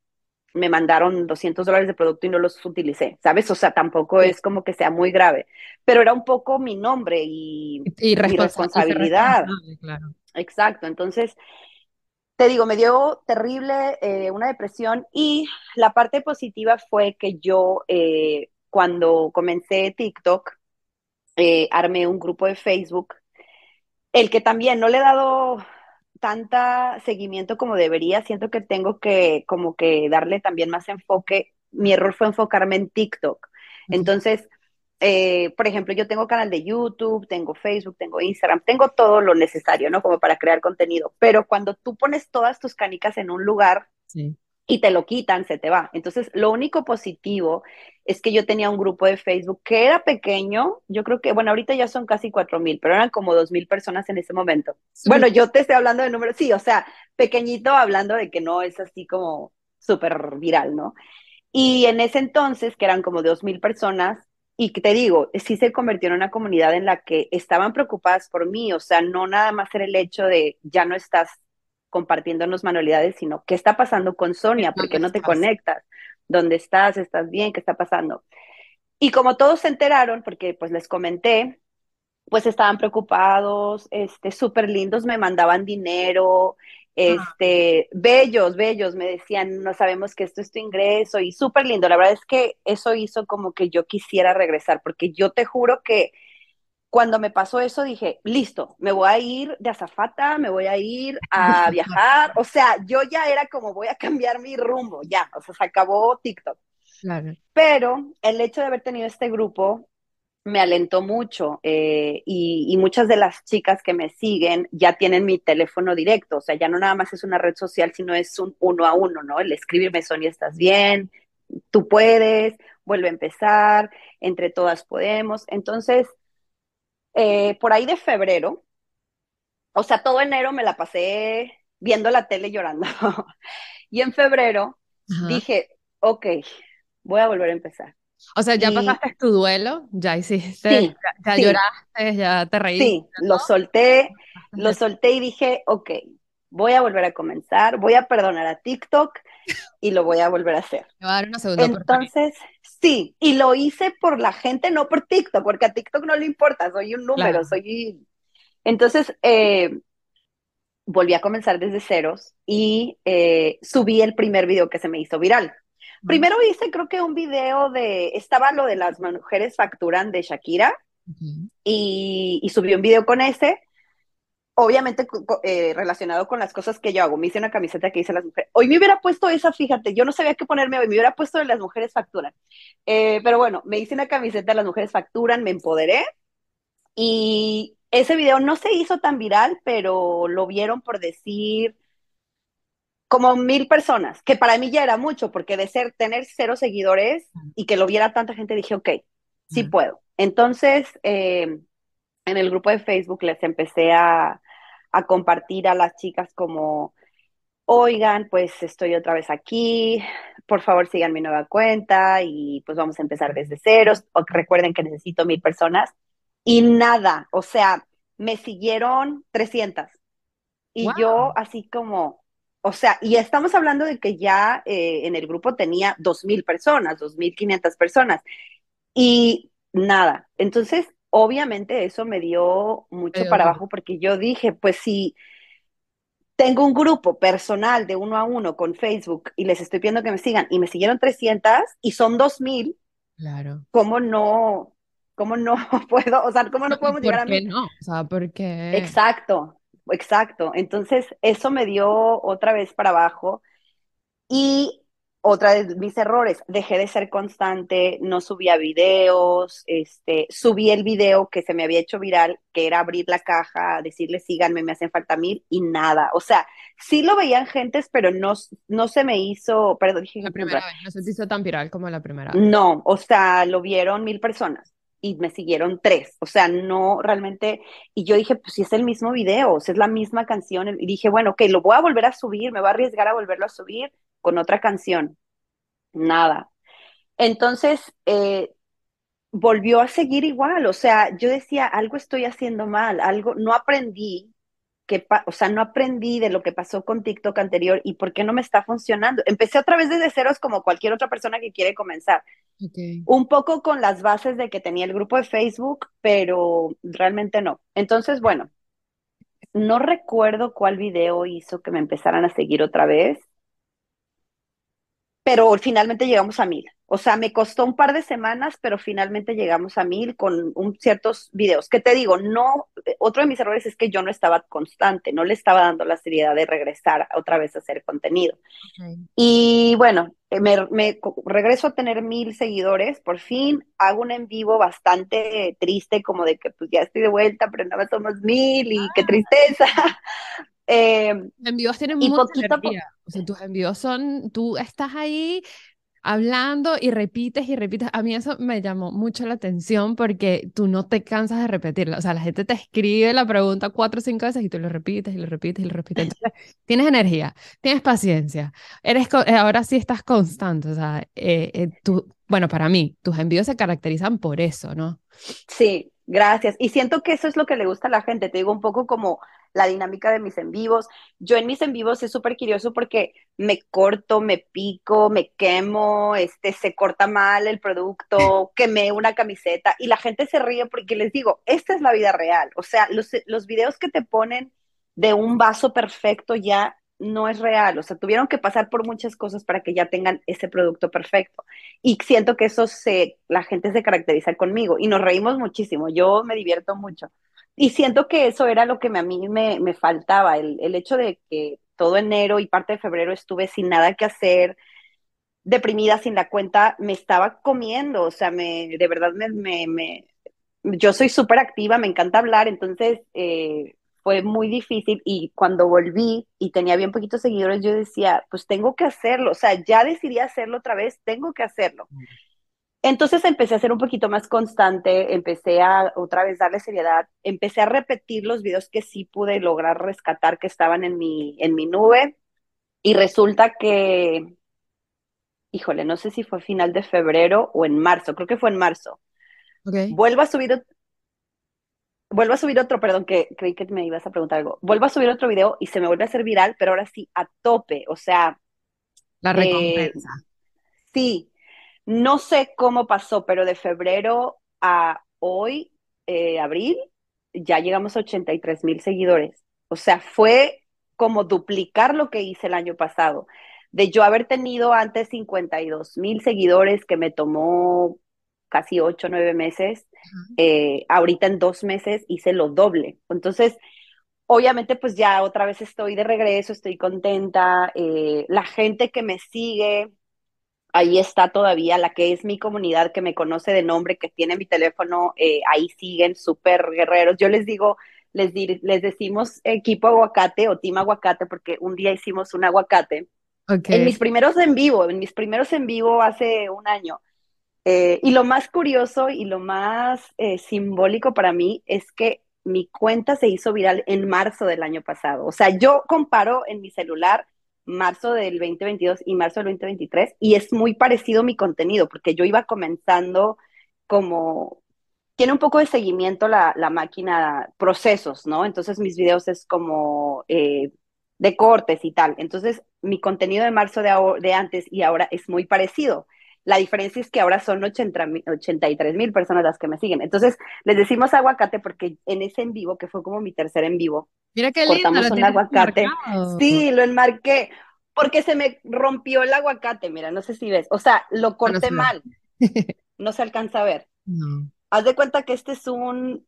me mandaron 200 dólares de producto y no los utilicé, ¿sabes? O sea, tampoco es como que sea muy grave, pero era un poco mi nombre y
Y,
responsabilidad.
claro.
exacto. Entonces, te digo, me dio terrible eh, una depresión y la parte positiva fue que yo eh, cuando comencé TikTok, eh, armé un grupo de Facebook, el que también no le he dado tanta seguimiento como debería, siento que tengo que como que darle también más enfoque. Mi error fue enfocarme en TikTok. Entonces, eh, por ejemplo, yo tengo canal de YouTube, tengo Facebook, tengo Instagram, tengo todo lo necesario, ¿no? Como para crear contenido. Pero cuando tú pones todas tus canicas en un lugar y te lo quitan, se te va. Entonces, lo único positivo es que yo tenía un grupo de Facebook que era pequeño. Yo creo que, bueno, ahorita ya son casi cuatro mil, pero eran como dos mil personas en ese momento. Bueno, yo te estoy hablando de números, sí, o sea, pequeñito hablando de que no es así como súper viral, ¿no? Y en ese entonces, que eran como dos mil personas, y te digo, sí se convirtió en una comunidad en la que estaban preocupadas por mí, o sea, no nada más era el hecho de ya no estás compartiéndonos manualidades, sino qué está pasando con Sonia, por qué no te conectas, dónde estás, estás bien, qué está pasando. Y como todos se enteraron, porque pues les comenté, pues estaban preocupados, este, súper lindos, me mandaban dinero, este, bellos, bellos, me decían, no sabemos que esto es tu ingreso y súper lindo. La verdad es que eso hizo como que yo quisiera regresar, porque yo te juro que cuando me pasó eso dije, listo, me voy a ir de azafata, me voy a ir a viajar. O sea, yo ya era como voy a cambiar mi rumbo, ya, o sea, se acabó TikTok. Pero el hecho de haber tenido este grupo me alentó mucho eh, y, muchas de las chicas que me siguen ya tienen mi teléfono directo, o sea, ya no nada más es una red social, sino es un uno a uno, ¿no? El escribirme, Sonia, ¿estás bien? Tú puedes, vuelve a empezar, entre todas podemos. Entonces, eh, por ahí de febrero, o sea, todo enero me la pasé viendo la tele llorando. y en febrero dije, ok, voy a volver a empezar
o sea, ya pasaste tu duelo, ya hiciste, ya, lloraste, ya te reíste.
Sí, lo solté, lo solté y dije, ok, voy a volver a comenzar, voy a perdonar a TikTok y lo voy a volver a hacer.
Me va a dar una segunda
Entonces, sí, y lo hice por la gente, no por TikTok, porque a TikTok no le importa, soy un número, soy... Entonces, eh, volví a comenzar desde ceros y eh, subí el primer video que se me hizo viral. Primero hice, creo que un video de, estaba lo de las mujeres facturan de Shakira y, y subí un video con ese, obviamente eh, relacionado con las cosas que yo hago. Me hice una camiseta que dice las mujeres. Hoy me hubiera puesto esa, fíjate, yo no sabía qué ponerme hoy, me hubiera puesto de las mujeres facturan. Eh, pero bueno, me hice una camiseta de las mujeres facturan, me empoderé y ese video no se hizo tan viral, pero lo vieron por decir como mil personas, que para mí ya era mucho, porque de ser, tener cero seguidores y que lo viera tanta gente, dije, ok, sí puedo. Entonces, eh, en el grupo de Facebook les empecé a, a compartir a las chicas como, oigan, pues estoy otra vez aquí, por favor sigan mi nueva cuenta y pues vamos a empezar desde ceros. O recuerden que necesito mil personas. Y nada, o sea, me siguieron 300. Y yo así como, o sea, y estamos hablando de que ya eh, en el grupo tenía 2.000 personas, 2.500 personas. Y nada, entonces obviamente eso me dio mucho para abajo porque yo dije, pues si tengo un grupo personal de uno a uno con Facebook y les estoy pidiendo que me sigan y me siguieron 300 y son 2000,
claro.
¿cómo no? ¿Cómo no puedo? O sea, ¿cómo no podemos llegar a
mí? no? O sea, porque...
Exacto. Exacto. Entonces, eso me dio otra vez para abajo. Y otra de mis errores, dejé de ser constante, no subía videos, este, subí el video que se me había hecho viral, que era abrir la caja, decirle síganme, me hacen falta mil y nada. O sea, sí lo veían gentes, pero no, no se me hizo, perdón, dije.
La primera vez, no se hizo tan viral como la primera
vez. No, o sea, lo vieron mil personas y me siguieron tres. O sea, no realmente. Y yo dije, pues si es el mismo video, sea, es la misma canción. Y dije, bueno, ok, lo voy a volver a subir, me voy a arriesgar a volverlo a subir con otra canción. Nada. Entonces, eh, volvió a seguir igual. O sea, yo decía, algo estoy haciendo mal, algo, no aprendí que, o sea, no aprendí de lo que pasó con TikTok anterior y por qué no me está funcionando. Empecé otra vez desde ceros como cualquier otra persona que quiere comenzar. Un poco con las bases de que tenía el grupo de Facebook, pero realmente no. Entonces, bueno, no recuerdo cuál video hizo que me empezaran a seguir otra vez, pero finalmente llegamos a mil. O sea, me costó un par de semanas, pero finalmente llegamos a mil con un, ciertos videos. Que te digo, no, otro de mis errores es que yo no estaba constante, no le estaba dando la seriedad de regresar otra vez a hacer contenido. Y bueno, eh, me, me, regreso a tener mil seguidores, por fin hago un en vivo bastante triste, como de que pues ya estoy de vuelta, pero nada más somos mil y qué ah. tristeza.
Eh, envíos tienen mucha energía. O sea, tus envíos son, tú estás ahí hablando y repites y repites. A mí eso me llamó mucho la atención porque tú no te cansas de repetirla. O sea, la gente te escribe la pregunta cuatro o cinco veces y tú lo repites y lo repites y lo repites. Entonces, tienes energía, tienes paciencia. Eres eh, ahora sí estás constante. O sea, eh, eh, tú, bueno, para mí, tus envíos se caracterizan por eso, ¿no?
Sí, gracias. Y siento que eso es lo que le gusta a la gente. Te digo un poco como la dinámica de mis en vivos. Yo en mis en vivos es súper curioso porque me corto, me pico, me quemo, este, se corta mal el producto, quemé una camiseta y la gente se ríe porque les digo, esta es la vida real. O sea, los, los videos que te ponen de un vaso perfecto ya no es real, o sea, tuvieron que pasar por muchas cosas para que ya tengan ese producto perfecto. Y siento que eso se, la gente se caracteriza conmigo y nos reímos muchísimo, yo me divierto mucho. Y siento que eso era lo que a mí me, me faltaba, el, el, hecho de que todo enero y parte de febrero estuve sin nada que hacer, deprimida, sin la cuenta, me estaba comiendo, o sea, me, de verdad me, me, yo soy súper activa, me encanta hablar, entonces eh, fue muy difícil y cuando volví y tenía bien poquitos seguidores, yo decía, pues tengo que hacerlo, o sea, ya decidí hacerlo otra vez, tengo que hacerlo. Entonces empecé a ser un poquito más constante, empecé a otra vez darle seriedad, empecé a repetir los videos que sí pude lograr rescatar que estaban en mi, en mi nube y resulta que, híjole, no sé si fue final de febrero o en marzo, creo que fue en marzo. Vuelvo a subir, vuelvo a subir otro, perdón, que creí que me ibas a preguntar algo. Vuelvo a subir otro video y se me vuelve a hacer viral, pero ahora sí, a tope, o sea.
La eh, recompensa.
sí, no sé cómo pasó, pero de febrero a hoy, eh, abril, ya llegamos a 83 mil seguidores. O sea, fue como duplicar lo que hice el año pasado. De yo haber tenido antes 52 mil seguidores que me tomó casi 8 o 9 meses, eh, ahorita en dos meses hice lo doble. Entonces, obviamente pues ya otra vez estoy de regreso, estoy contenta. Eh, la gente que me sigue, ahí está todavía la que es mi comunidad, que me conoce de nombre, que tiene mi teléfono, eh, ahí siguen súper guerreros. Yo les digo, les, les decimos equipo aguacate o team aguacate, porque un día hicimos un aguacate. En mis primeros en vivo, en mis primeros en vivo hace un año. Eh, y lo más curioso y lo más eh, simbólico para mí es que mi cuenta se hizo viral en marzo del año pasado. O sea, yo comparo en mi celular marzo del 2022 y marzo del 2023 y es muy parecido mi contenido porque yo iba comenzando como tiene un poco de seguimiento la, la máquina procesos, ¿no? Entonces mis videos es como eh, de cortes y tal. Entonces mi contenido de marzo de, de antes y ahora es muy parecido. La diferencia es que ahora son 80, 83 mil personas las que me siguen. Entonces, les decimos aguacate porque en ese en vivo, que fue como mi tercer en vivo,
Mira qué lindo,
un aguacate. Sí, lo enmarqué porque se me rompió el aguacate. Mira, no sé si ves. O sea, lo corté mal. no se alcanza a ver. No. Haz de cuenta que este es un.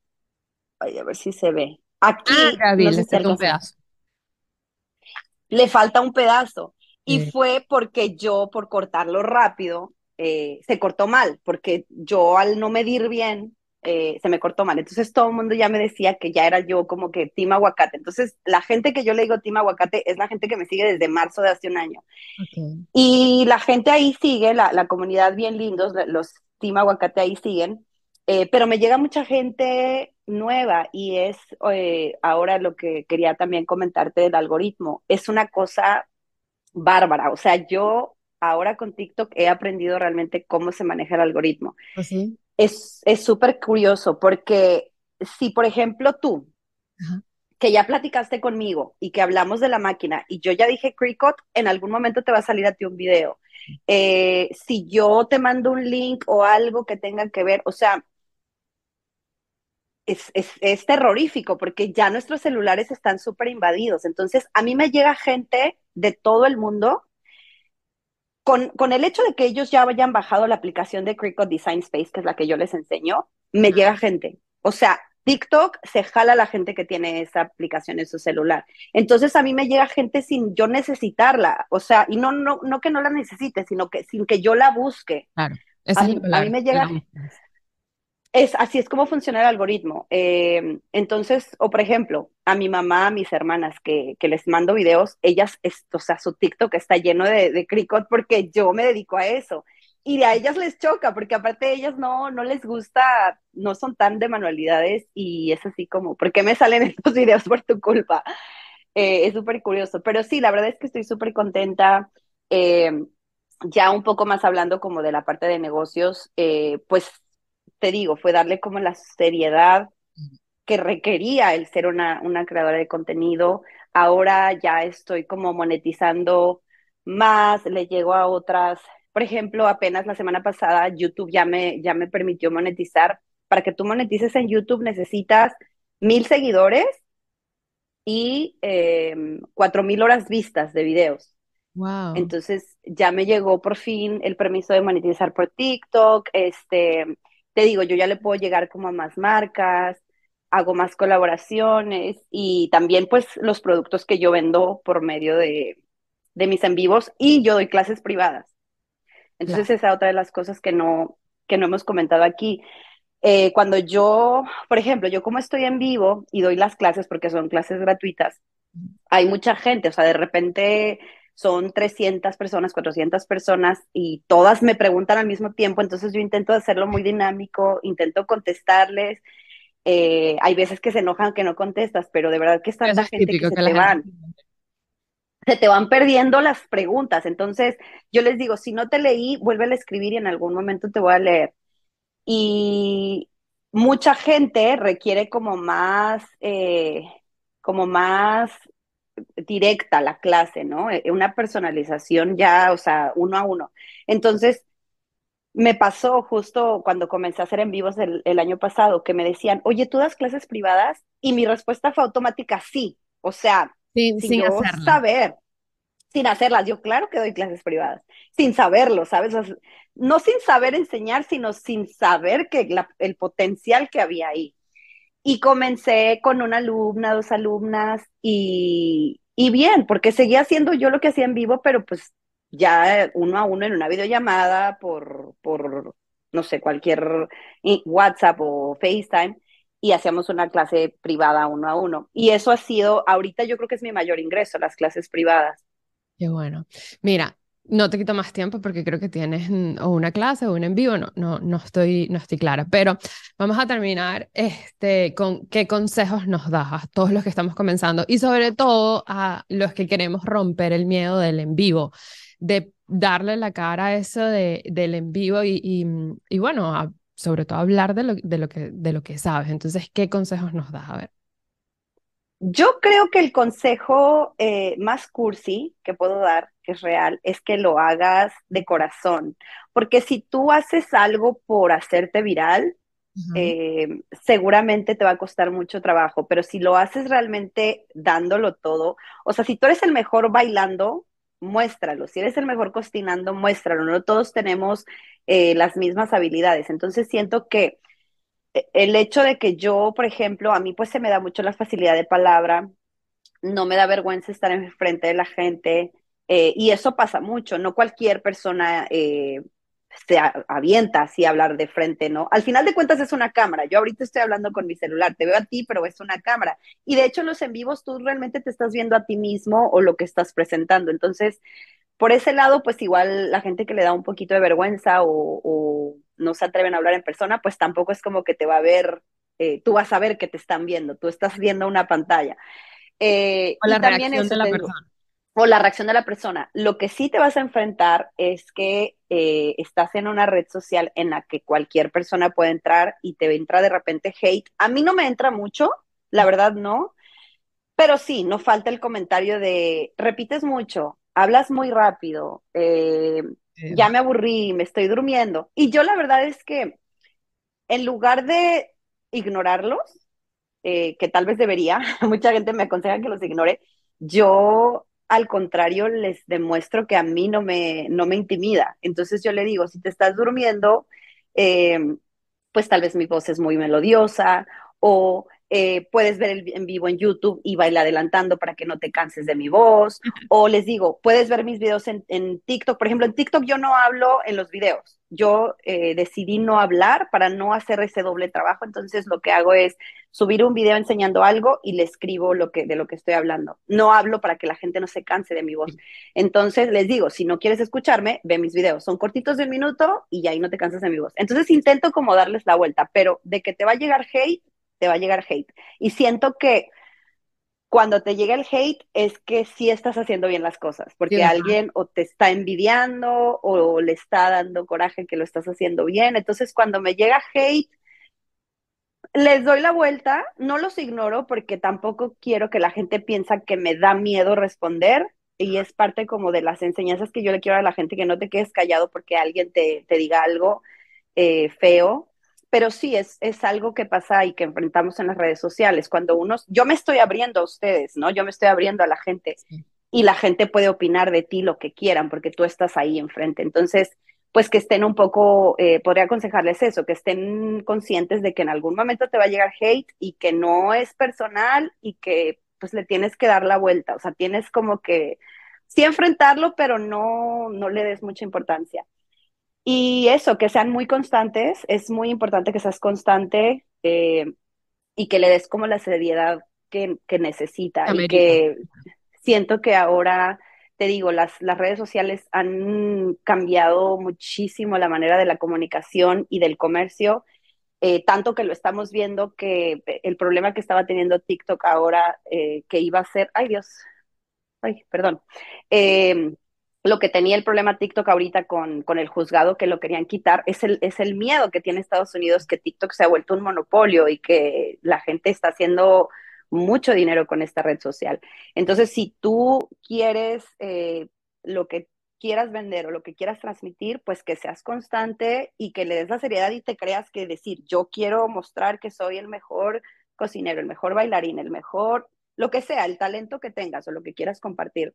Ay, a ver si se ve. Aquí.
Ah, no le falta un pedazo.
Le falta un pedazo. Y fue porque yo, por cortarlo rápido, eh, se cortó mal, porque yo al no medir bien, eh, se me cortó mal. Entonces todo el mundo ya me decía que ya era yo como que Team Aguacate. Entonces la gente que yo le digo Team Aguacate es la gente que me sigue desde marzo de hace un año. Y la gente ahí sigue, la, la, comunidad bien lindos, los Team Aguacate ahí siguen, eh, pero me llega mucha gente nueva y es ahora lo que quería también comentarte del algoritmo. Es una cosa bárbara. O sea, yo ahora con TikTok he aprendido realmente cómo se maneja el algoritmo.
¿Ah,
es súper curioso porque si, por ejemplo, tú, que ya platicaste conmigo y que hablamos de la máquina y yo ya dije Cricut, en algún momento te va a salir a ti un video. Eh, si yo te mando un link o algo que tenga que ver, o sea, es, es, es terrorífico porque ya nuestros celulares están súper invadidos. Entonces, a mí me llega gente de todo el mundo con, con, el hecho de que ellos ya hayan bajado la aplicación de Cricut Design Space, que es la que yo les enseño, me llega gente. O sea, TikTok se jala a la gente que tiene esa aplicación en su celular. Entonces a mí me llega gente sin yo necesitarla, o sea, y no, no, no que no la necesite, sino que sin que yo la busque.
Claro.
a mí me llega, es, así es como funciona el algoritmo. Eh, entonces, o por ejemplo, a mi mamá, a mis hermanas que, que les mando videos, ellas, es, o sea, su TikTok está lleno de, de Cricut porque yo me dedico a eso. Y a ellas les choca, porque aparte ellas no, no les gusta, no son tan de manualidades y es así como, ¿por qué me salen estos videos por tu culpa? Eh, es súper curioso, pero sí, la verdad es que estoy súper contenta. Eh, ya un poco más hablando como de la parte de negocios, eh, pues te digo, fue darle como la seriedad que requería el ser una, una creadora de contenido. Ahora ya estoy como monetizando más, le llego a otras, por ejemplo, apenas la semana pasada YouTube ya me, ya me permitió monetizar. Para que tú monetices en YouTube necesitas mil seguidores y eh, cuatro mil horas vistas de videos.
Wow.
Entonces ya me llegó por fin el permiso de monetizar por TikTok, este, te digo, yo ya le puedo llegar como a más marcas, hago más colaboraciones y también pues los productos que yo vendo por medio de, de mis en vivos y yo doy clases privadas. Entonces esa es otra de las cosas que no, que no hemos comentado aquí. Eh, cuando yo, por ejemplo, yo como estoy en vivo y doy las clases porque son clases gratuitas, hay mucha gente, o sea, de repente son 300 personas, 400 personas y todas me preguntan al mismo tiempo, entonces yo intento hacerlo muy dinámico, intento contestarles. Eh, hay veces que se enojan que no contestas, pero de verdad que está tanta gente que se te van. Se te van perdiendo las preguntas. Entonces, yo les digo, si no te leí, vuelve a escribir y en algún momento te voy a leer. Y mucha gente requiere como más, eh, como más directa la clase, ¿no? Eh, una personalización ya, o sea, uno a uno. Entonces, me pasó justo cuando comencé a hacer en vivos el, el, año pasado, que me decían, oye, ¿tú das clases privadas? Y mi respuesta fue automática, sí. O sea,
sin, sin
yo saber, sin hacerlas. Yo claro que doy clases privadas, sin saberlo, ¿sabes? O sea, no sin saber enseñar, sino sin saber que la, el potencial que había ahí. Y comencé con una alumna, dos alumnas, y, y bien, porque seguía haciendo yo lo que hacía en vivo, pero pues ya uno a uno en una videollamada por, por no sé, cualquier WhatsApp o FaceTime y hacíamos una clase privada uno a uno. Y eso ha sido, ahorita yo creo que es mi mayor ingreso, las clases privadas.
Qué bueno. Mira, no te quito más tiempo porque creo que tienes o una clase o un en vivo, no, no, no, estoy, no estoy clara, pero vamos a terminar este, con qué consejos nos das a todos los que estamos comenzando y sobre todo a los que queremos romper el miedo del en vivo, de darle la cara a eso de, del en vivo y, y, y bueno, sobre todo hablar de lo, de, lo que, de lo que sabes. Entonces, ¿qué consejos nos das? A ver.
Yo creo que el consejo eh, más cursi que puedo dar, que es real, es que lo hagas de corazón. Porque si tú haces algo por hacerte viral, uh -huh. eh, seguramente te va a costar mucho trabajo. Pero si lo haces realmente dándolo todo, o sea, si tú eres el mejor bailando, muéstralo. Si eres el mejor cocinando, muéstralo. No todos tenemos eh, las mismas habilidades. Entonces siento que el hecho de que yo, por ejemplo, a mí pues se me da mucho la facilidad de palabra, no me da vergüenza estar en frente de la gente, eh, y eso pasa mucho, no cualquier persona eh, se avienta así a hablar de frente, ¿no? Al final de cuentas es una cámara, yo ahorita estoy hablando con mi celular, te veo a ti, pero es una cámara, y de hecho en los en vivos tú realmente te estás viendo a ti mismo o lo que estás presentando, entonces, por ese lado, pues igual la gente que le da un poquito de vergüenza o, o no se atreven a hablar en persona, pues tampoco es como que te va a ver, eh, tú vas a ver que te están viendo, tú estás viendo una pantalla.
Eh, o la reacción de la persona.
O la reacción de la persona. Lo que sí te vas a enfrentar es que eh, estás en una red social en la que cualquier persona puede entrar y te entra de repente hate. A mí no me entra mucho, la verdad no, pero sí, no falta el comentario de repites mucho, hablas muy rápido, eh, ya me aburrí, me estoy durmiendo. Y yo la verdad es que en lugar de ignorarlos, eh, que tal vez debería, mucha gente me aconseja que los ignore, yo al contrario les demuestro que a mí no me, no me intimida. Entonces yo le digo, si te estás durmiendo, eh, pues tal vez mi voz es muy melodiosa o eh, puedes ver el en vivo en YouTube y baila adelantando para que no te canses de mi voz. O les digo, puedes ver mis videos en, en TikTok. Por ejemplo, en TikTok yo no hablo en los videos. Yo eh, decidí no hablar para no hacer ese doble trabajo. Entonces lo que hago es subir un video enseñando algo y le escribo lo que, de lo que estoy hablando. No hablo para que la gente no se canse de mi voz. Entonces les digo, si no quieres escucharme, ve mis videos. Son cortitos de un minuto y ya ahí no te cansas de mi voz. Entonces intento como darles la vuelta, pero de que te va a llegar hate, te va a llegar hate. Y siento que cuando te llega el hate es que sí estás haciendo bien las cosas, porque
Sí.
alguien o te está envidiando o le está dando coraje que lo estás haciendo bien. Entonces, cuando me llega hate, les doy la vuelta, no los ignoro porque tampoco quiero que la gente piensa que me da miedo responder y es parte como de las enseñanzas que yo le quiero a la gente que no te quedes callado porque alguien te, te diga algo eh, feo, pero sí es, es algo que pasa y que enfrentamos en las redes sociales. Cuando uno, yo me estoy abriendo a ustedes, ¿no? Yo me estoy abriendo a la gente
Sí.
y la gente puede opinar de ti lo que quieran porque tú estás ahí enfrente. Entonces, pues que estén un poco, eh, podría aconsejarles eso, que estén conscientes de que en algún momento te va a llegar hate y que no es personal y que pues le tienes que dar la vuelta, o sea, tienes como que sí enfrentarlo, pero no, no le des mucha importancia. Y eso, que sean muy constantes, es muy importante que seas constante eh, y que le des como la seriedad que, que necesita y
Amerita.
que siento que ahora, te digo, las, las redes sociales han cambiado muchísimo la manera de la comunicación y del comercio, eh, tanto que lo estamos viendo que el problema que estaba teniendo TikTok ahora, eh, que iba a ser, ay Dios, ay, perdón, eh, lo que tenía el problema TikTok ahorita con, con el juzgado que lo querían quitar es el, es el miedo que tiene Estados Unidos que TikTok se ha vuelto un monopolio y que la gente está haciendo mucho dinero con esta red social. Entonces, si tú quieres eh, lo que quieras vender o lo que quieras transmitir, pues que seas constante y que le des la seriedad y te creas que decir, yo quiero mostrar que soy el mejor cocinero, el mejor bailarín, el mejor, lo que sea, el talento que tengas o lo que quieras compartir.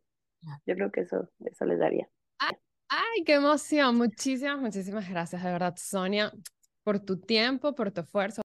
Yo creo que eso, eso les daría.
Ay, qué emoción. Muchísimas, muchísimas gracias, de verdad, Sonia, por tu tiempo, por tu esfuerzo.